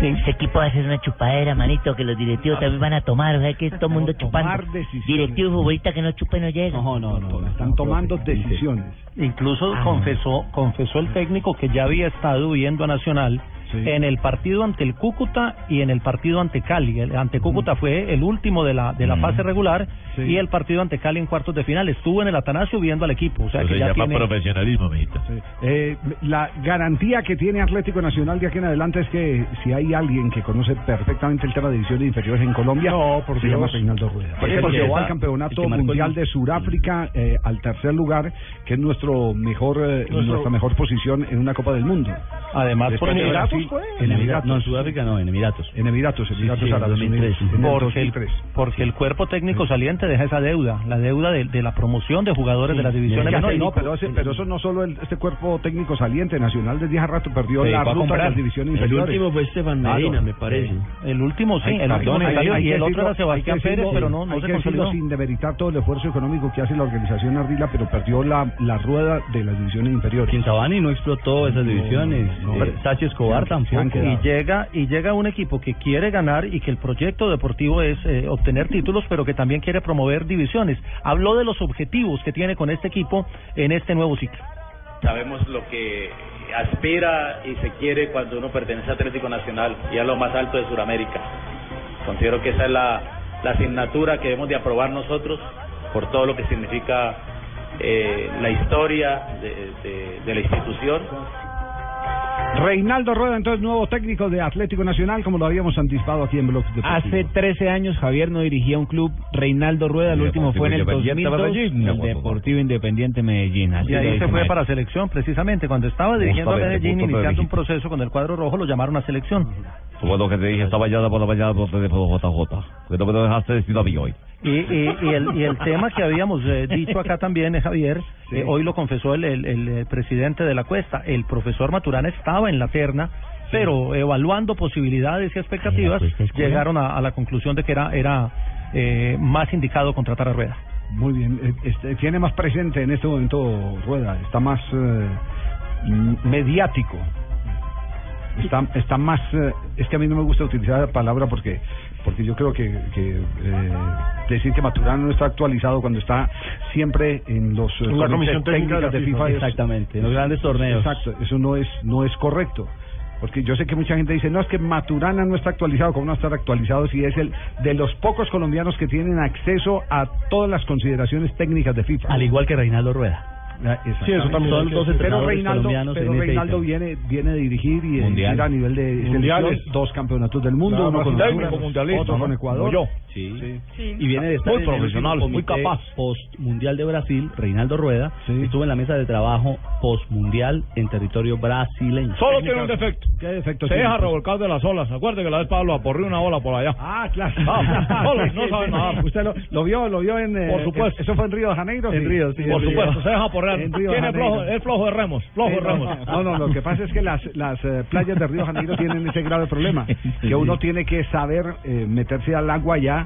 Ese equipo va a hacer una chupadera, manito, que los directivos también van a tomar, o sea, que todo el mundo chupando. Directivos futbolistas que no chupen no llegan. No, no, no, están tomando decisiones. Incluso Ah. confesó confesó el técnico que ya había estado viendo a Nacional en el partido ante el Cúcuta y en el partido ante Cali. El ante Cúcuta fue el último de la de la fase regular Sí. y el partido ante Cali en cuartos de final. Estuvo en el Atanasio viendo al equipo. O sea que se ya llama tiene... profesionalismo, mijito. Eh, la garantía que tiene Atlético Nacional de aquí en adelante es que si hay alguien que conoce perfectamente el tema de divisiones inferiores en Colombia, por se Dios. llama Reinaldo Rueda. Porque porque llevó al campeonato el el- mundial de Sudáfrica eh, al tercer lugar, que es nuestro mejor eh, Nuestro- nuestra mejor posición en una Copa del Mundo. Además, Después por de Emiratos Brasil, fue. En Emiratos. No, en Sudáfrica no, en Emiratos. En Emiratos, Emiratos Sí, sí, Árabes 2003. Unidos. En el Porque, el, 2003. porque el cuerpo técnico saliente deja esa deuda, la deuda de, de la promoción de jugadores de las divisiones Ya no, no, pero, ese- pero eso no solo el- este cuerpo técnico saliente nacional desde hace rato perdió la ruta de las divisiones El inferiores. último fue Esteban Claro. Medina, me parece. El último, sí, Hay- el último y el otro era Sebastián Pérez, pero no, no se consolidó. sin demeritar todo el esfuerzo económico que hace la organización Ardila, pero perdió la, la rueda de las divisiones inferiores. Quintabani no explotó esas divisiones. Sachi Escobar tampoco. Y llega y llega un equipo que quiere ganar y que el proyecto deportivo es eh, obtener títulos, pero que también quiere promover divisiones. Habló de los objetivos que tiene con este equipo en este nuevo ciclo. Sabemos lo que aspira y se quiere cuando uno pertenece a Atlético Nacional y a lo más alto de Sudamérica. Considero que esa es la, la asignatura que debemos de aprobar nosotros por todo lo que significa eh, la historia de, de- de la institución. Reinaldo Rueda, entonces nuevo técnico de Atlético Nacional, como lo habíamos anticipado aquí en Blog Hace Deportivo. 13 años Javier no dirigía un club, Reinaldo Rueda, el último fue en el Independiente 2002, Medellín. el Deportivo Independiente Medellín. así Y ahí se fue para selección, precisamente. Cuando estaba dirigiendo a Medellín, iniciando un proceso con el cuadro rojo, lo llamaron a selección. Fue lo que te dije esta mañana por la mañana por JJ. Que no me lo dejaste decir a mí hoy. Y, y, y el, y el tema que habíamos eh, dicho acá también, eh, Javier, eh, hoy lo confesó el, el, el, presidente de la Cuesta, el profesor Maturana estaba en la terna, pero evaluando posibilidades y expectativas, llegaron a, a la conclusión de que era, era eh, más indicado contratar a Rueda. Muy bien, este, tiene más presente en este momento Rueda, está más eh, mediático. Está, está más, es que a mí no me gusta utilizar la palabra porque porque yo creo que, que eh, decir que Maturano no está actualizado cuando está siempre en los eh, En la comisión técnica de FIFA, es- exactamente, en los grandes torneos. Exacto, eso no es no es correcto. Porque yo sé que mucha gente dice, no, es que Maturana no está actualizado. ¿Cómo no estar actualizado si es el de los pocos colombianos que tienen acceso a todas las consideraciones técnicas de FIFA? Al igual que Reinaldo Rueda. Sí, eso también son los dos pero Reinaldo, pero Reinaldo viene, viene a dirigir y a nivel de Mundiales. dos campeonatos del mundo, uno con Honduras, otro con. Ecuador. Sí. Sí. Y viene de estar Muy en profesional, muy capaz. Post Mundial de Brasil, Reinaldo Rueda, estuvo en la mesa de trabajo post Mundial en territorio brasileño. Solo tiene un defecto. ¿Qué defecto Se tiene? deja revolcar de las olas. Acuerde que la vez Pablo aporrió una ola por allá. Ah, claro. Solo, no sabe nadar. Usted lo, lo vio, lo vio en... eh, Por supuesto. ¿Eso fue en Río de Janeiro? En Río, sí, Por supuesto, se deja porrear. En Río de Tiene flojo, es flojo de remos, flojo de Sí, no, remos. No, no, lo que pasa es que las, las eh, playas de Río de Janeiro tienen ese grave problema, que uno tiene que saber eh, meterse al agua ya,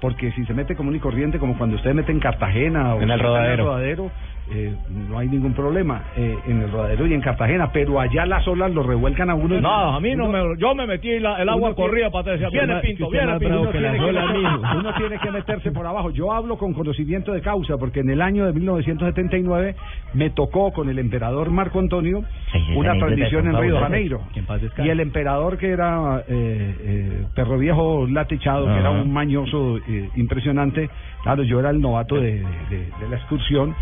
porque si se mete común y corriente, como cuando usted mete en Cartagena o En el rodadero. rodadero, eh, no hay ningún problema eh, en el rodadero y en Cartagena, pero allá las olas lo revuelcan a uno. No, a mí no me. Yo me metí y la- el agua corría para que viene Pinto, viene Pinto. Uno tiene que- mismo. Uno tiene que meterse por abajo. Yo hablo con conocimiento de causa, porque en el año de 1979 me tocó con el emperador Marco Antonio una es en Río de. Janeiro. Y el emperador que era eh, eh, perro viejo latechado, que era un mañoso eh, impresionante, claro, yo era el novato de, de- de la excursión.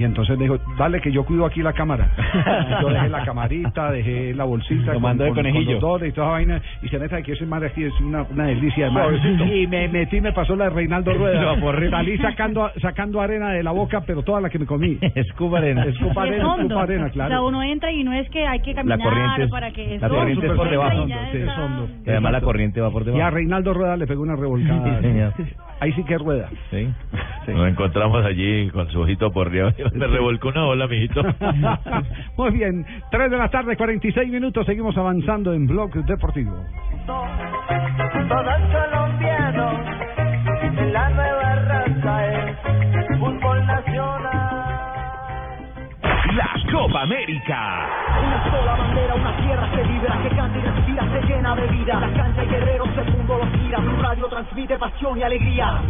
Y entonces me dijo, dale que yo cuido aquí la cámara. yo dejé la camarita, dejé la bolsita Lo mandó de conejillo. los dólares y toda esa vaina. Y se neta que ese mar aquí es una, una delicia de mar. Y me metí y me pasó la de Reinaldo Rueda. No. Salí sacando, sacando arena de la boca, pero toda la que me comí. Escupa arena. Escupa es arena, hondo. escupa arena, O sea, claro. uno entra y no es que hay que caminar corriente es- para que la corriente es por debajo, sí. está- Es hondo. Y además la corriente va por Y a debajo. Reinaldo Rueda le pegó una revolcada. Sí, señor. Ahí sí que es rueda. Sí. Nos encontramos allí con su ojito por arriba. Me revolcó una ola, mijito. Muy bien, 3 de la tarde, 46 minutos, seguimos avanzando en Blog Deportivo. Todos colombianos en la nueva raza es fútbol nacional. La Copa América. Una sola bandera, una tierra que vibra, que canta y respira, se llena de vida. La cancha de guerreros, el mundo los gira. Un radio transmite pasión y alegría.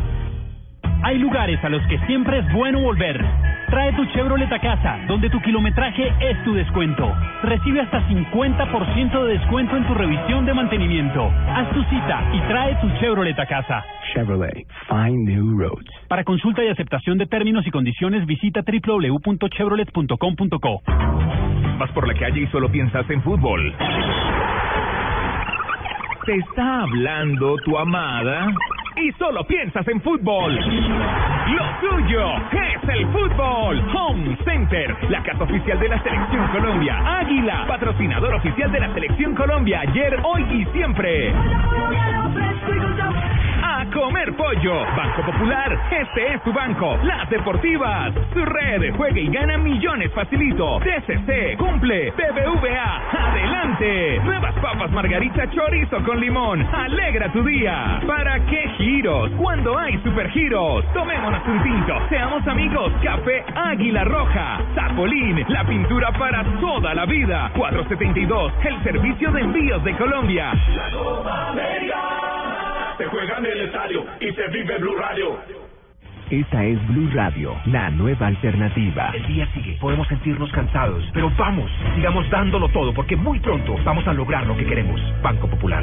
Hay lugares a los que siempre es bueno volver. Trae tu Chevrolet a casa, donde tu kilometraje es tu descuento. Recibe hasta 50% de descuento en tu revisión de mantenimiento. Haz tu cita y trae tu Chevrolet a casa. Chevrolet, find new roads. Para consulta y aceptación de términos y condiciones, visita www.chevrolet.com.co. Vas por la calle y solo piensas en fútbol. Te está hablando tu amada y solo piensas en fútbol. Lo tuyo es el fútbol. Home Center, la casa oficial de la Selección Colombia. Águila, patrocinador oficial de la Selección Colombia. Ayer, hoy y siempre. A comer pollo. Banco Popular, este es tu banco. Las Deportivas, su red. Juega y gana millones facilito. TCC, cumple. BBVA, adelante. Nuevas papas margarita chorizo con limón. Alegra tu día. ¿Para qué giros? Cuando hay supergiros. Tomémonos un tinto. Seamos amigos. Café Águila Roja. Zapolín, la pintura para toda la vida. 472, el servicio de envíos de Colombia. Se juega en el estadio y se vive Blue Radio. Esta es Blue Radio, la nueva alternativa. El día sigue, podemos sentirnos cansados, pero vamos, sigamos dándolo todo porque muy pronto vamos a lograr lo que queremos. Banco Popular.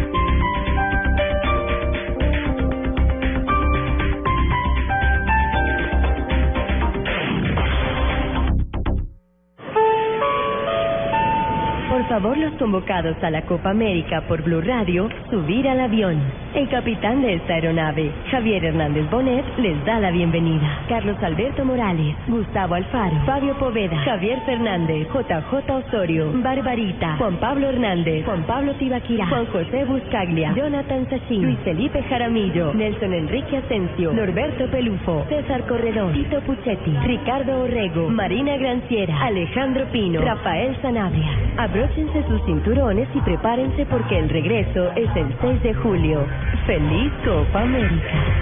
Por favor, los convocados a la Copa América por Blue Radio, subir al avión. El capitán de esta aeronave, Javier Hernández Bonet, les da la bienvenida. Carlos Alberto Morales, Gustavo Alfaro, Fabio Poveda, Javier Fernández, JJ Osorio, Barbarita, Juan Pablo Hernández, Juan Pablo Tibaquirá, Juan José Buscaglia, Jonathan Sachin, Luis Felipe Jaramillo, Nelson Enrique Asensio, Norberto Pelufo, César Corredor, Tito Puchetti, Ricardo Orrego, Marina Granciera, Alejandro Pino, Rafael Sanabria. Abróchense sus cinturones y prepárense porque el regreso es el 6 de julio. ¡Feliz Copa América!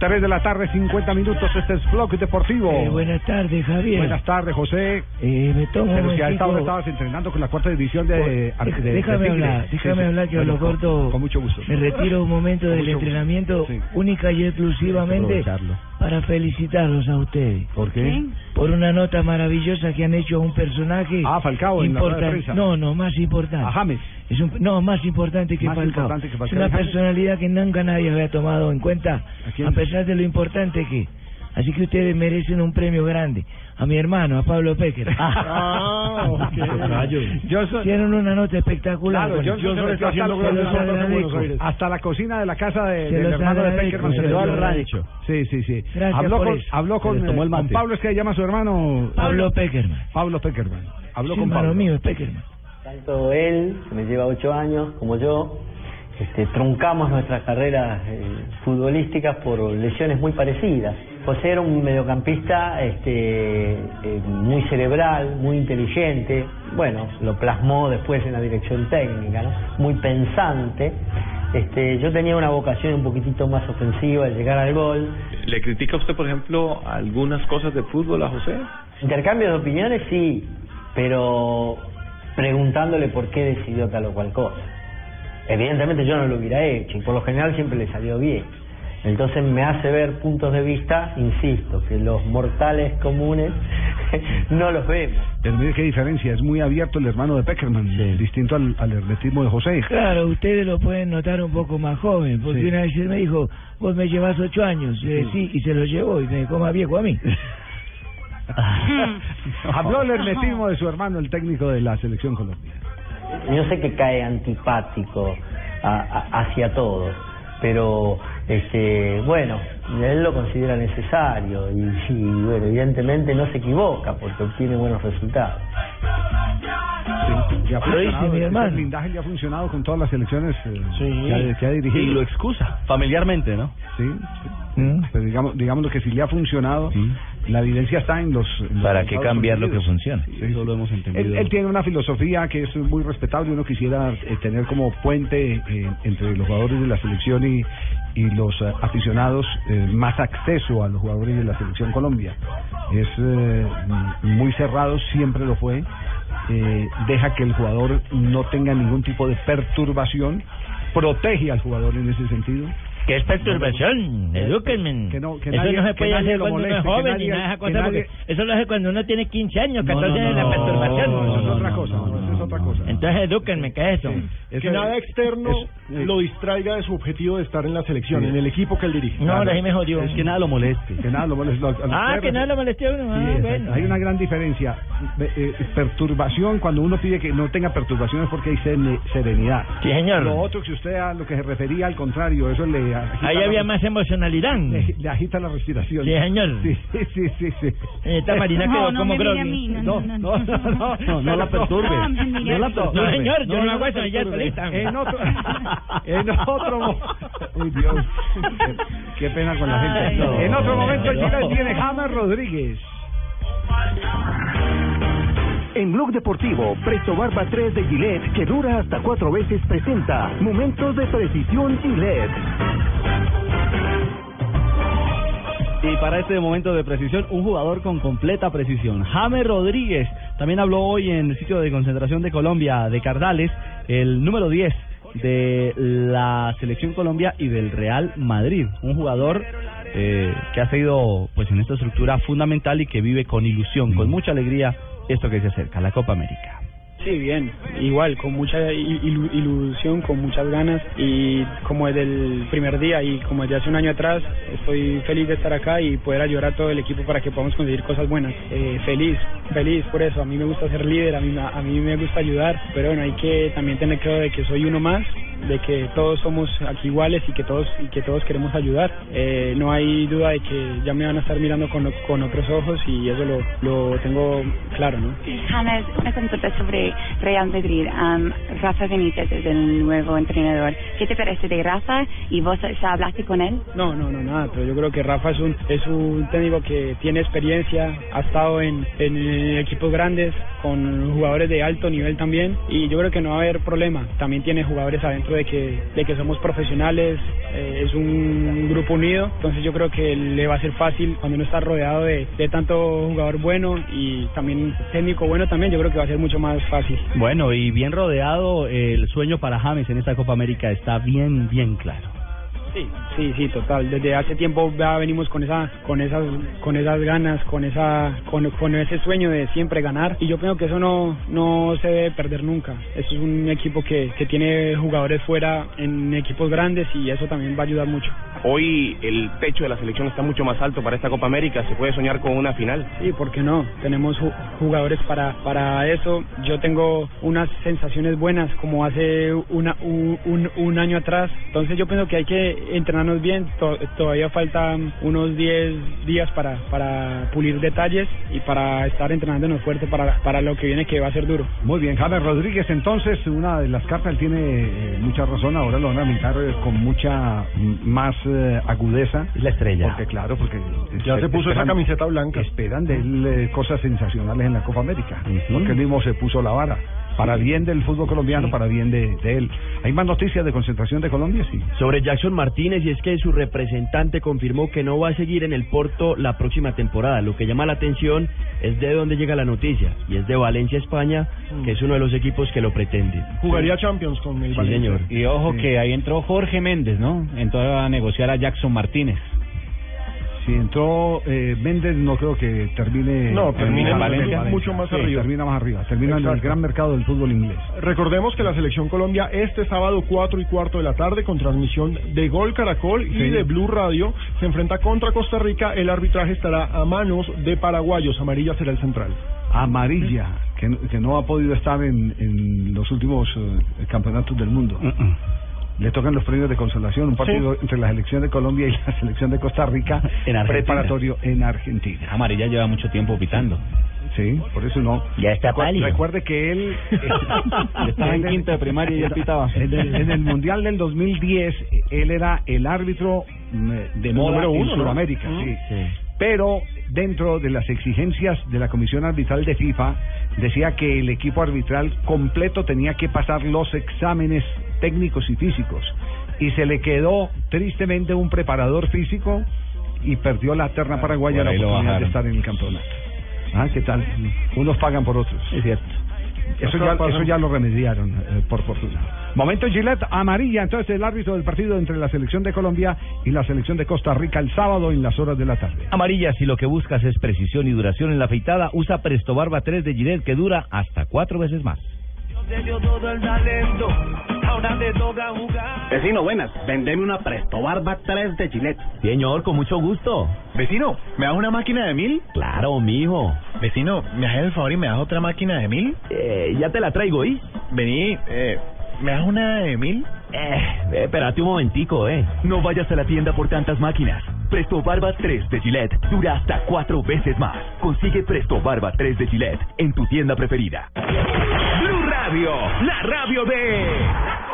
3 de la tarde, 50 minutos. Este es Blog Deportivo. Eh, buenas tardes, Javier. Buenas tardes, José. Eh, me tomo Pero un si a esta hora estabas entrenando con la cuarta división de, Por- de- de- déjame de hablar, Sí, déjame sí. hablar que a Bueno, lo con- corto Con mucho gusto. me retiro un momento Con del entrenamiento Sí. única y exclusivamente para felicitarlos a ustedes. ¿Por qué? Por una nota maravillosa que han hecho a un personaje Ah, Falcao, en la de. No, no, más importante. A James. Es un, no, más importante que Más Falcao. importante que es Falcao. una ¿Y James? personalidad que nunca nadie había tomado en cuenta, a pesar de lo importante que. Así que ustedes merecen un premio grande. A mi hermano, a Pablo Pecker. Ah, ok. Johnson- Hicieron una nota espectacular. Claro, con yo él. se metió hasta, la cocina de la casa de- del hermano de Peckerman. se lo al rancho. Sí, sí, sí. Gracias habló con, habló con, eh, con. Pablo, es que llama a su hermano. Pablo Peckerman. Pablo Peckerman. Habló Sí, con hermano Pablo. mío, es Peckerman. Tanto él, que me lleva ocho años, como yo, este, truncamos nuestras carreras eh, futbolísticas por lesiones muy parecidas. José era un mediocampista este, eh, muy cerebral, muy inteligente, bueno, lo plasmó después en la dirección técnica, ¿no? muy pensante. Este, yo tenía una vocación un poquitito más ofensiva de llegar al gol. ¿Le critica usted, por ejemplo, algunas cosas de fútbol a José? Intercambio de opiniones sí, pero preguntándole por qué decidió tal o cual cosa. Evidentemente yo no lo hubiera hecho y por lo general siempre le salió bien. Entonces me hace ver puntos de vista, insisto, que los mortales comunes no los vemos. Pero mire qué diferencia, es muy abierto el hermano de Peckerman, distinto al, al hermetismo de José. Claro, ustedes lo pueden notar un poco más joven, porque Sí. una vez él me dijo, vos me llevas ocho años, Eh, sí, y se lo llevó y me dejó más viejo a mí. Habló el hermetismo de su hermano, el técnico de la selección colombiana. Yo sé que cae antipático a- a- hacia todos, pero este bueno, él lo considera necesario y, y, bueno, evidentemente no se equivoca porque obtiene buenos resultados. Y ha Lo funcionado, dice mi ese hermano. blindaje le ha funcionado con todas las selecciones eh, Sí. que, ha, que ha dirigido. Y lo excusa, familiarmente, ¿no? Sí, sí. Pero digamos, digamos que si le ha funcionado, la evidencia está en los... en los ¿Para qué cambiar lo que funciona? Sí, Eso lo hemos entendido. Él, él tiene una filosofía que es muy respetable. Uno quisiera eh, tener como puente eh, entre los jugadores de la selección y, y los eh, aficionados eh, más acceso a los jugadores de la selección Colombia. Es eh, muy cerrado, siempre lo fue. Eh, deja que el jugador no tenga ningún tipo de perturbación. Protege al jugador en ese sentido. ¿Qué es perturbación? Edúquenme. Que no, que eso no se que puede hacer cuando uno es moleste, que joven nadie- ni nada de esas que cosas, nadie- porque eso lo hace cuando uno tiene 15 años, No, 14 no, años, no, la perturbación. no, eso es otra cosa, eso es otra cosa. Entonces edúquenme, ¿qué es eso? que nada externo lo distraiga de su objetivo de estar en la selección, Sí. en el equipo que él dirige. No, ahora sí me jodió. Es que nada lo moleste. Que nada lo moleste. Lo- Ah, que nada lo molesté a uno. Ah, bueno. Hay una gran diferencia. Eh, eh, perturbación, cuando uno pide que no tenga perturbación es porque hay sene- serenidad. Sí, señor. Lo otro que usted a lo que se refería, al contrario, eso le agita, Ahí la, había más emocionalidad. le, le agita la respiración. Sí, señor. Sí, sí, sí, sí. Esta Marina No, quedó no como mí, no, No, no, no, no, no, No, no la perturbe. No, la perturbe. No, señor, yo no, hago la eso, ella solita. En otro, en otro Uy, Dios. Qué, pena con la gente. Ay, no. en otro momento. Chile tiene James Rodríguez. En Blog Deportivo, Presto Barba 3 de Gillette, que dura hasta cuatro veces, presenta Momentos de Precisión Gillette. Y para este momento de precisión, un jugador con completa precisión. James Rodríguez también habló hoy en el sitio de concentración de Colombia de Cardales, el número 10 de la selección Colombia y del Real Madrid. Un jugador eh, que ha sido pues en esta estructura fundamental y que vive con ilusión, con mucha alegría esto que se acerca, la Copa América. Sí, bien, igual, con mucha ilu- ilusión, con muchas ganas y como desde el primer día y como desde hace un año atrás, estoy feliz de estar acá y poder ayudar a todo el equipo para que podamos conseguir cosas buenas. Eh, feliz, feliz por eso, a mí me gusta ser líder, a mí, a mí me gusta ayudar, pero bueno, hay que también tener claro de que soy uno más de que todos somos aquí iguales y que todos y que todos queremos ayudar. Eh, no hay duda de que ya me van a estar mirando con, con otros ojos y eso lo, lo tengo claro, ¿no? James, una consulta sobre Real Madrid. Am, Rafa Benítez es el nuevo entrenador. ¿Qué te parece de Rafa? ¿Y vos ya hablaste con él? No, no, no, nada, pero yo creo que Rafa es un, es un técnico que tiene experiencia, ha estado en, en equipos grandes, con jugadores de alto nivel también, y yo creo que no va a haber problema. También tiene jugadores adentro de que, de que somos profesionales, eh, es un grupo unido, entonces yo creo que le va a ser fácil cuando uno está rodeado de, de tanto jugador bueno y también técnico bueno también, yo creo que va a ser mucho más fácil. Bueno, y bien rodeado, el sueño para James en esta Copa América está bien, bien claro. Sí, sí, sí, total. Desde hace tiempo ya venimos con esa, con esas, con esas ganas, con esa, con, con ese sueño de siempre ganar. Y yo creo que eso no, no se debe perder nunca. Eso es un equipo que, que tiene jugadores fuera en equipos grandes y eso también va a ayudar mucho. Hoy el techo de la selección está mucho más alto para esta Copa América. Se puede soñar con una final. Sí, ¿por qué no? Tenemos ju- jugadores para, para eso. Yo tengo unas sensaciones buenas como hace una, un, un, un año atrás. Entonces yo pienso que hay que entrenarnos bien. To- todavía faltan unos 10 días para, para pulir detalles y para estar entrenándonos fuerte para, para lo que viene que va a ser duro. Muy bien, James Rodríguez, entonces, una de las cartas, él tiene eh, mucha razón, ahora lo van a mirar eh, con mucha mm, más eh, agudeza. La estrella. Porque claro, porque... Ya se puso esa camiseta blanca. Esperan de él eh, cosas sensacionales en la Copa América, porque él mismo se puso la vara. Para bien del fútbol colombiano, para bien de, de él. ¿Hay más noticias de concentración de Colombia? Sí. Sobre Jackson Martínez, y es que su representante confirmó que no va a seguir en el Porto la próxima temporada. Lo que llama la atención es de dónde llega la noticia, y es de Valencia, España, que es uno de los equipos que lo pretende. Jugaría Champions con el Sí, Valencia. señor. Y ojo Sí. que ahí entró Jorge Méndez, ¿no? Entró a negociar a Jackson Martínez. Si entró eh, Méndez, no creo que termine. No, termina en en Valencia. mucho más Sí, arriba. Termina más arriba. Termina en el gran mercado del fútbol inglés. Recordemos que la selección Colombia este sábado 4 y cuarto de la tarde con transmisión de Gol Caracol y Sí. de Blue Radio se enfrenta contra Costa Rica. El arbitraje estará a manos de paraguayos. Amarilla será el central. Amarilla, que, no- que no ha podido estar en, en los últimos eh, campeonatos del mundo. Le tocan los premios de consolación, un partido entre la selección de Colombia y la selección de Costa Rica, En Argentina. preparatorio en Argentina. Amarilla lleva mucho tiempo pitando. Sí, por eso no. Ya está pálido. Recuerde que él Estaba en quinto de primaria y él pitaba. En el, en el Mundial del 2010, él era el árbitro mm, de El moda número en uno, ¿no? Sudamérica, sí. Pero dentro de las exigencias de la Comisión Arbitral de FIFA, decía que el equipo arbitral completo tenía que pasar los exámenes técnicos y físicos. Y se le quedó tristemente un preparador físico y perdió la terna paraguaya por la oportunidad de estar en el campeonato. Ah, ¿qué tal? Unos pagan por otros. Es cierto. Eso ya, eso ya lo remediaron, eh, por fortuna. Momento Gillette, amarilla, entonces el árbitro del partido entre la selección de Colombia y la selección de Costa Rica el sábado en las horas de la tarde. Amarilla, si lo que buscas es precisión y duración en la afeitada, usa Presto Barba 3 de Gillette que dura hasta cuatro veces más. Vecino, buenas. Vendeme una Presto Barba 3 de Gillette. Señor, con mucho gusto. Vecino, ¿me das una máquina de mil? Claro, mijo. Vecino, ¿me haces el favor y me das otra máquina de mil? Eh, ya te la traigo, ¿y? Vení, eh, ¿me das una de mil? Eh, espérate un momentico, eh. No vayas a la tienda por tantas máquinas. Presto Barba 3 de Gillette dura hasta cuatro veces más. Consigue Presto Barba 3 de Gillette en tu tienda preferida. La radio de...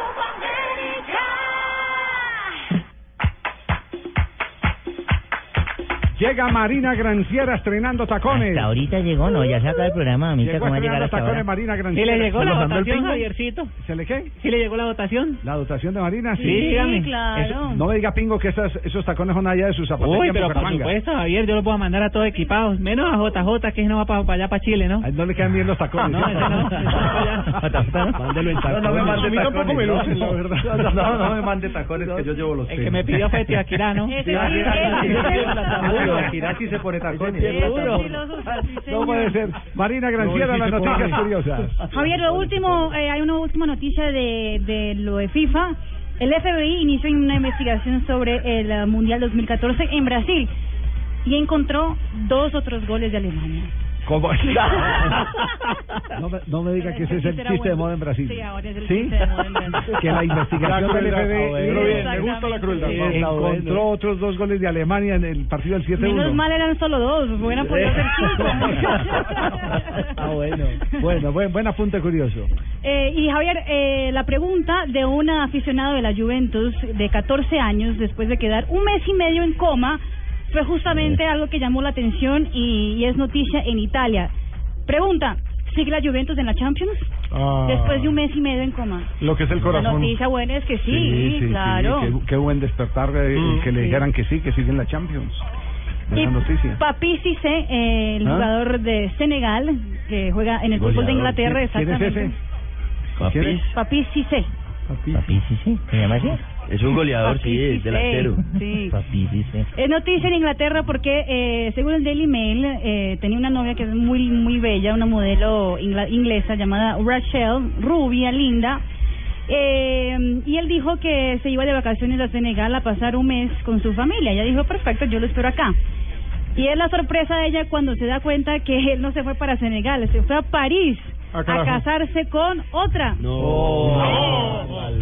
Llega Marina Granciera estrenando tacones. Hasta ahorita llegó, no, ya se acaba el programa, mamita, Llegó ¿cómo va a llegar estrenando hasta tacones ahora? Marina ¿Sí Granciera. le llegó ¿Se la votación? Javiercito? ¿Se le qué? ¿Sí le llegó la votación? La dotación de Marina, sí. Sí, dígame. claro. Eso- no me diga Pingo que esas, esos tacones son allá de sus zapatos. Uy, pero por supuesto, Javier, yo los voy a mandar a todos equipados, menos a JJ, que no va para allá, para Chile, ¿no? No le quedan bien los tacones. No, no, no. Mándelo en tacones. No, no me mande tampoco tacones, me no. lucen, la verdad. No, no, no me mande tacones que yo llevo los El que me pidió fue Tibaquirá, ¿no? Se pone tacones. No puede ser. Marina Granciera, las noticias curiosas. Javier, lo último, eh, hay una última noticia de, de lo de FIFA. El FBI inició una investigación sobre el Mundial 2014 en Brasil y encontró dos otros goles de Alemania. ¿Cómo? no, me, no me diga que ese es el chiste de bueno. moda en Brasil. Sí, ahora es el ¿Sí? chiste de moda en Brasil. Que la investigación La del crueldad. FBI me gusta la crueldad. eh, Vamos. encontró otros dos goles de Alemania en el partido del 7-1. Menos mal eran solo dos, hubieran podido ser cinco. Ah, bueno. Bueno, buen, buen apunte curioso. Eh, y Javier, eh, la pregunta de un aficionado de la Juventus de 14 años, después de quedar un mes y medio en coma, fue justamente algo que llamó la atención y, y es noticia en Italia. Pregunta, ¿sigue la Juventus en la Champions? Ah, Después de un mes y medio en coma. Lo que es el La corazón. noticia buena es que sí, claro. Qué, qué buen despertar eh, Mm. que le Sí. dijeran que sí, que sigue en la Champions. Y noticia. Papi Cissé, eh, el ¿Ah? jugador de Senegal, que juega en el fútbol de. Inglaterra, ¿Quién- quién es exactamente. ese? Papi Cissé. Papi, sí, ¿se llama así? Es un goleador, sí, es delantero. Sí. Es noticia en Inglaterra porque, eh, según el Daily Mail, eh, tenía una novia que es muy muy bella, una modelo inglesa llamada Rachel, rubia, linda. Eh, y él dijo que se iba de vacaciones a Senegal a pasar un mes con su familia. Ella dijo, perfecto, yo lo espero acá. Y es la sorpresa de ella cuando se da cuenta que él no se fue para Senegal, se fue a París a casarse con otra.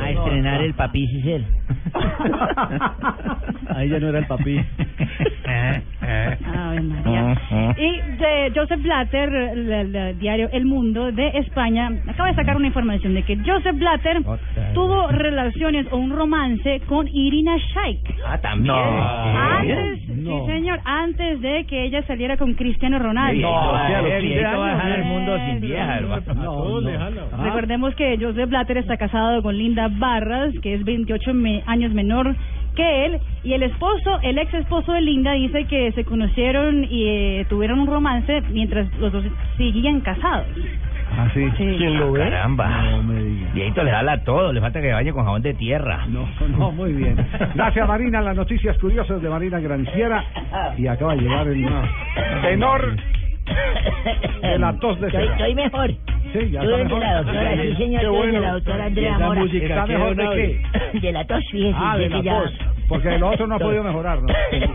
A estrenar el Papi Cisel. Ahí ya no era el papi. María. Y de Joseph Blatter, el, el- el diario El Mundo de España, acaba de sacar una información de que Joseph Blatter tuvo relaciones o un romance con Irina Shayk. Ah, también. Antes, sí señor, antes de que ella saliera con Cristiano Ronaldo. qué viejito va a dejar lejano. Recordemos que Joseph Blatter está casado con Linda Barras, que es 28 me- años menor que él, y el esposo, el ex esposo de Linda, dice que se conocieron y eh, tuvieron un romance mientras los dos seguían casados. ¿Ah, sí? ¿Quién lo ve? Caramba. No me le jala todo, le falta que bañe con jabón de tierra. No, no, muy bien. Gracias, Marina. Las noticias curiosas de Marina Granciera. Y acaba de llegar el tenor de la tos de Estoy, cera. estoy mejor. Sí, ya Tú está eres de mejor. la doctora, sí señor, Qué tú eres de bueno. la doctora ¿Y Andrea Mora. música ¿Está mejor de qué? De la tos, fíjese. Ah, de la ya- tos. Porque el otro no ha podido mejorar, ¿no?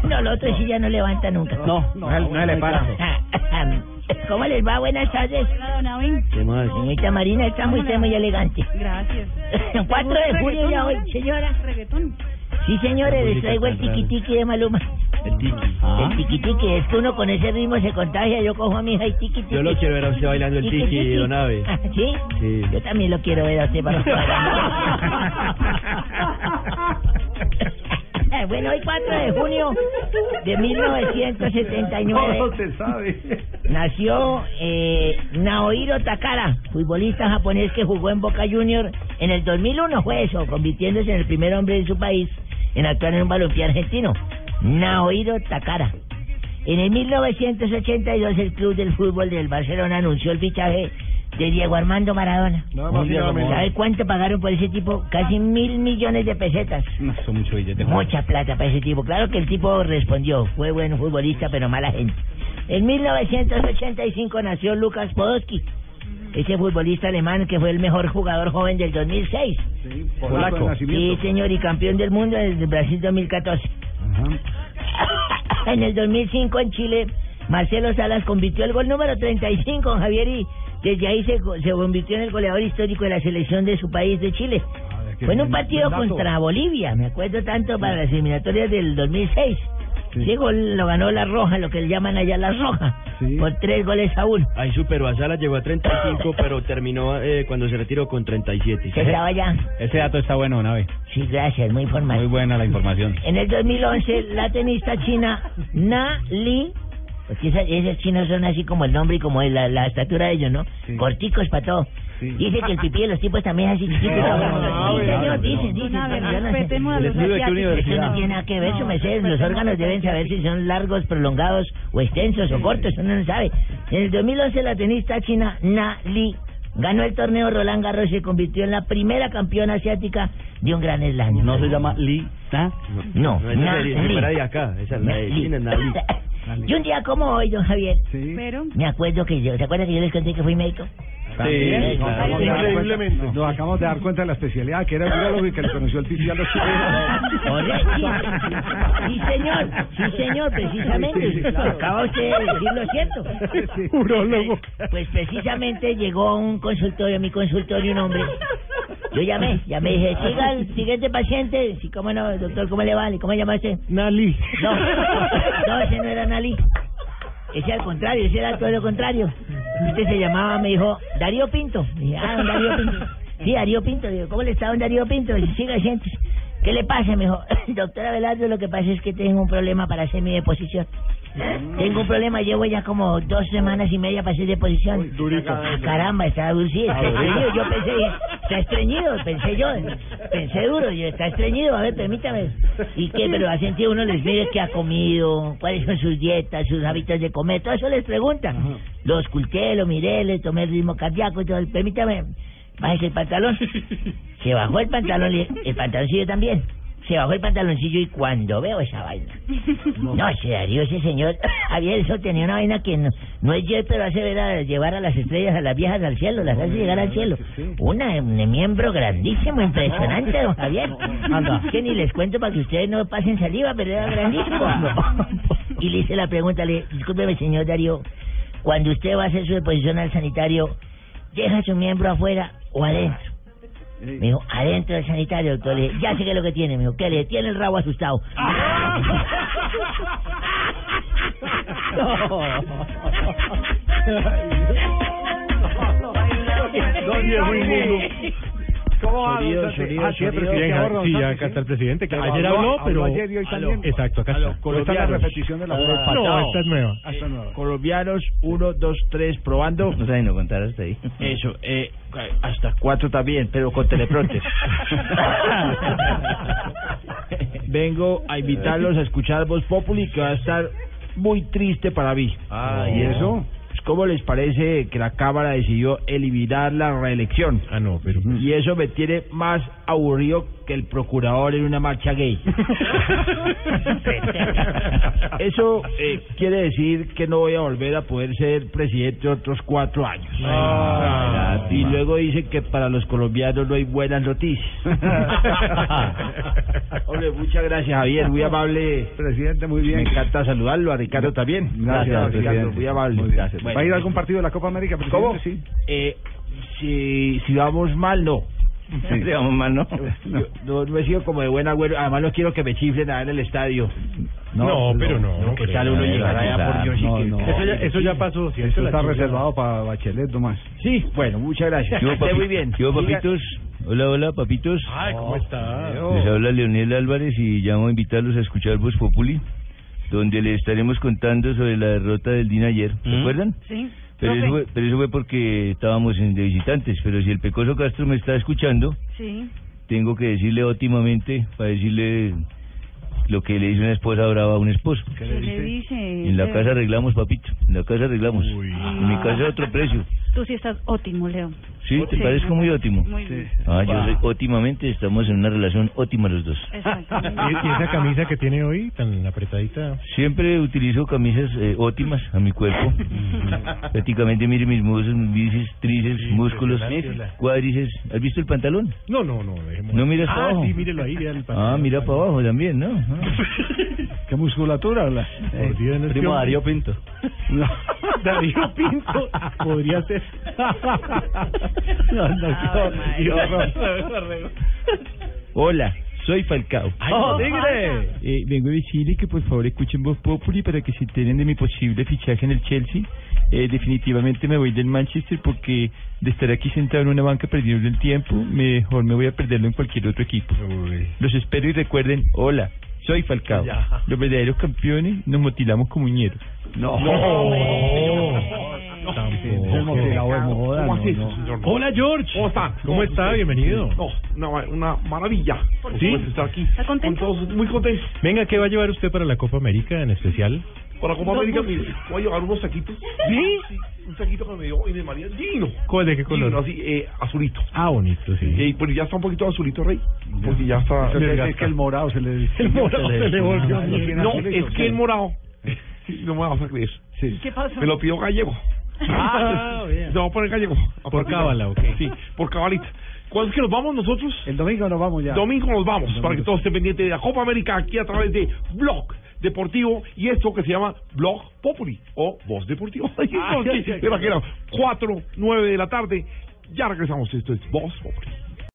no, lo otro sí ya no levanta nunca. No, no, no, no le para. ¿Cómo les va? Buenas tardes. ¿Qué más? Señorita Marina, está muy, usted muy elegante. Gracias. 4 de julio ya hoy, señora. Reggaetón. Sí, señores, les traigo el tiquitiqui de Maluma. El tiki. El tiquitiqui, es que uno con ese ritmo se contagia. Yo cojo a mi hija y tiquitiqui. Yo lo quiero ver a usted bailando el tiki, don Ave. Ah, ¿Sí? Sí. Yo también lo quiero ver a usted para Bueno, hoy 4 de junio de 1979 ¿Cómo se sabe? nació eh, Naohiro Takara, futbolista japonés que jugó en Boca Junior en el 2001, fue eso, convirtiéndose en el primer hombre de su país en actuar en un balompié argentino. Naohiro Takara. En el 1982 el club del fútbol del Barcelona anunció el fichaje de Diego Armando Maradona. ¿Sabe cuánto pagaron por ese tipo? Casi mil millones de pesetas. No, son mucho billete. Mucha plata para ese tipo. Claro que el tipo respondió. Fue buen futbolista, pero mala gente. En 1985 nació Lucas Podolski, ese futbolista alemán que fue el mejor jugador joven del 2006. polaco de Sí, señor, y campeón del mundo desde Brasil 2014. En el 2005 en Chile, Marcelo Salas convirtió el gol número 35 en Javier y desde ahí se, se convirtió en el goleador histórico de la selección de su país de Chile. qué Fue en un partido contra Bolivia, me acuerdo tanto para las eliminatorias del 2006. Gol lo ganó la Roja, lo que le llaman allá la Roja, por tres goles a uno. Ahí superó a Salas, llegó a 35, pero terminó eh, cuando se retiró con 37. Que estaba allá. Ese dato está bueno, Nave. Sí, gracias, muy formal. Muy buena la información. En el 2011, la tenista china Na Li, porque esas, esas chinos son así como el nombre y como la, la estatura de ellos, ¿no? Corticos para todo. Dice que el pipí de los tipos también es así chiquito. No, sí, no, señor, no, dicen, no. dicen. Una vez, pero yo no sé. respetemos a los ¿Estudio de qué asiáticos. Eso no tiene nada que ver, su merced. Los órganos deben saber si son largos, prolongados, o extensos, o cortos, uno no sabe. En el 2011, la tenista china Na Li ganó el torneo Roland Garros y se convirtió en la primera campeona asiática de un gran slam. No se llama Lee, ¿ah? No, No, esa Li. de acá. Es la de Li. China, Nali. Y un día como hoy, don Javier, Pero. me acuerdo que yo, ¿se acuerda que yo les conté que fui médico? También, Sí, claro. cuenta- Increíblemente. Nos acabamos de dar cuenta de la especialidad que era el urologo y que le conoció el a los. Sí, señor, sí, señor, precisamente. Sí, claro. Acaba usted de decir lo cierto. Urologo. Pues precisamente llegó a un consultorio, a mi consultorio, un hombre. Yo llamé, ya me dije, siga el siguiente paciente. Sí, cómo no, doctor, ¿cómo le vale? ¿Cómo se llama usted? Nali. No, no, ese no era Nali. Ese al contrario, ese era todo lo contrario. Usted se llamaba, me dijo, Darío Pinto. Dije, ah, don Darío Pinto. Sí, Darío Pinto. Digo, ¿cómo le está don Darío Pinto? Dice, siga, siéntese. ¿Qué le pasa? Me dijo, doctora Velardo, lo que pasa es que tengo un problema para hacer mi deposición. Tengo un problema, llevo ya como dos semanas y media para hacer deposición. Ah, caramba, está duro, sí, está estreñido. Yo pensé, está estreñido, pensé yo. Pensé duro, yo, está estreñido, a ver, permítame. ¿Y qué? Pero ha sentido uno les mide qué ha comido, cuáles son sus dietas, sus hábitos de comer, todo eso les preguntan. Lo esculté, lo miré, le tomé el ritmo cardíaco y todo. Permítame, bájese el pantalón. Se bajó el pantalón, el pantaloncillo también. Se bajó el pantaloncillo y cuando veo esa vaina. No, ese Darío, ese señor, Javier, eso tenía una vaina que no, no es yo, pero hace ver a llevar a las estrellas, a las viejas al cielo, las hace llegar al cielo. Una, un miembro grandísimo, impresionante, don Javier. Anda, que ni les cuento para que ustedes no pasen saliva, pero era grandísimo. Y le hice la pregunta, le discúlpeme, señor Darío, cuando usted va a hacer su deposición al sanitario, ¿deja su miembro afuera o adentro? Me dijo, adentro del sanitario, doctor. Le dije, ya sé qué es lo que tiene. Me dijo, ¿qué le tiene el rabo asustado? Inmundo. ¿Cómo va? Sonido, Ah, sí, el sonido. presidente sí, acá está el presidente, que ayer habló- habló, pero- habló ayer y hoy también. Exacto, acá está. Esta es la Colombianos. repetición de la No, jugada. no, esta es nueva. Ah, esta es nueva. Colombianos, uno, dos, tres, probando. No saben no contar hasta ahí. Eso, eh, hasta cuatro también, pero con teleprompter. Vengo a invitarlos a escuchar Voz Populi, que va a estar muy triste para mí. Ah, ¿y eso? ¿Cómo les parece que la Cámara decidió eliminar la reelección? Ah, no, pero... Y eso me tiene más aburrido que el procurador en una marcha gay. Eso eh, quiere decir que no voy a volver a poder ser presidente otros cuatro años. Ah, y luego dicen que para los colombianos no hay buenas noticias. Hombre, muchas gracias, Javier. Muy amable. Presidente, muy bien. Me encanta saludarlo. A Ricardo también. Gracias, Ricardo. Muy amable. Muy bien. Gracias. ¿Va a ir a algún partido de la Copa América, presidente? ¿Cómo? Sí. Eh, si, si vamos mal, no. Sí. Si vamos mal, no. Yo no, no he sido como de buen agüero. Además, no quiero que me chiflen allá en el estadio. No, pero no, ¿Qué tal uno llegar allá por Dios? y No, que- no. Eso ya- eso ya pasó. Eso está reservado para Bachelet nomás. Sí, bueno, muchas gracias. Yo, papi- muy bien. yo, papitos. Hola, hola, papitos. Ay, ¿cómo está? Les habla Leonel Álvarez y llamo a invitarlos a escuchar Voz Populi, donde les estaremos contando sobre la derrota del DIN ayer. ¿Se ¿Mm? acuerdan? Sí. Pero eso, fue, pero eso fue porque estábamos en- de visitantes. Pero si el Pecoso Castro me está escuchando, Sí. tengo que decirle óptimamente, para decirle lo que le dice una esposa brava a un esposo. ¿Qué le dice? En la casa arreglamos, papito. En la casa arreglamos. En mi casa es otro precio. Tú sí estás ótimo, Leo. ¿Sí? ¿Te parezco muy ótimo? Muy bien. Ah, yo Va. soy óptimamente, estamos en una relación óptima los dos. Exactamente. ¿Y- y esa camisa que tiene hoy, tan apretadita? Siempre utilizo camisas eh, óptimas a mi cuerpo. Prácticamente mire mis muslos, mis bíceps, tríceps, músculos, impresionante. cuádriceps. ¿Has visto el pantalón? No, no, no. dejemos- ¿No miras ah, para abajo? sí, mírelo ahí, vea el Ah, pantalón. mira para abajo también, ¿no? ¿Qué musculatura habla? Por Dios, no es Primo Darío Pinto. No. Darío Pinto podría ser. No, no, qué María. horror. Hola, soy Falcao. Ay, ¡Oh, tigre! Eh, vengo a decirle que por favor escuchen Voz Populi para que se enteren de mi posible fichaje en el Chelsea. Eh, definitivamente me voy del Manchester porque de estar aquí sentado en una banca perdiendo el tiempo, mejor me voy a perderlo en cualquier otro equipo. Los espero y recuerden, hola, soy Falcao. Ya. Los verdaderos campeones nos motilamos como muñeros. No. Tampoco. ¿Cómo así, señor? Hola, George. ¿Cómo está? ¿Cómo está? Bienvenido. No, una, una maravilla. Por ¿Sí? estar aquí. ¿Está contento? Con todos muy contentos. Venga, ¿qué va a llevar usted para la Copa América en especial? Para Copa América, mire, voy a llevar unos saquitos. ¿Sí? Un saquito que me dio Inés María. Divino. ¿Cuál, de qué color? Divino, así, eh, azulito. Ah, bonito, sí. Eh, pero ya está un poquito azulito, Rey. Porque ya está. Es, es que el morado se le El morado se se le volvió. Ah, No, es que el morado. No me vas a creer. Sí. ¿Qué pasó? Me lo pidió gallego. Ah, bien. Se va a poner gallego. A Por cábala, ¿ok? Sí, por cabalita. ¿Cuándo es que nos vamos nosotros? El domingo nos vamos ya. Domingo nos vamos, domingo. para que todos estén pendientes de la Copa América aquí a través de Blog Deportivo y esto que se llama Blog Populi o Voz no, Ay, sí, que era 4, 9 de la tarde. Ya regresamos. Esto es Voz Populi.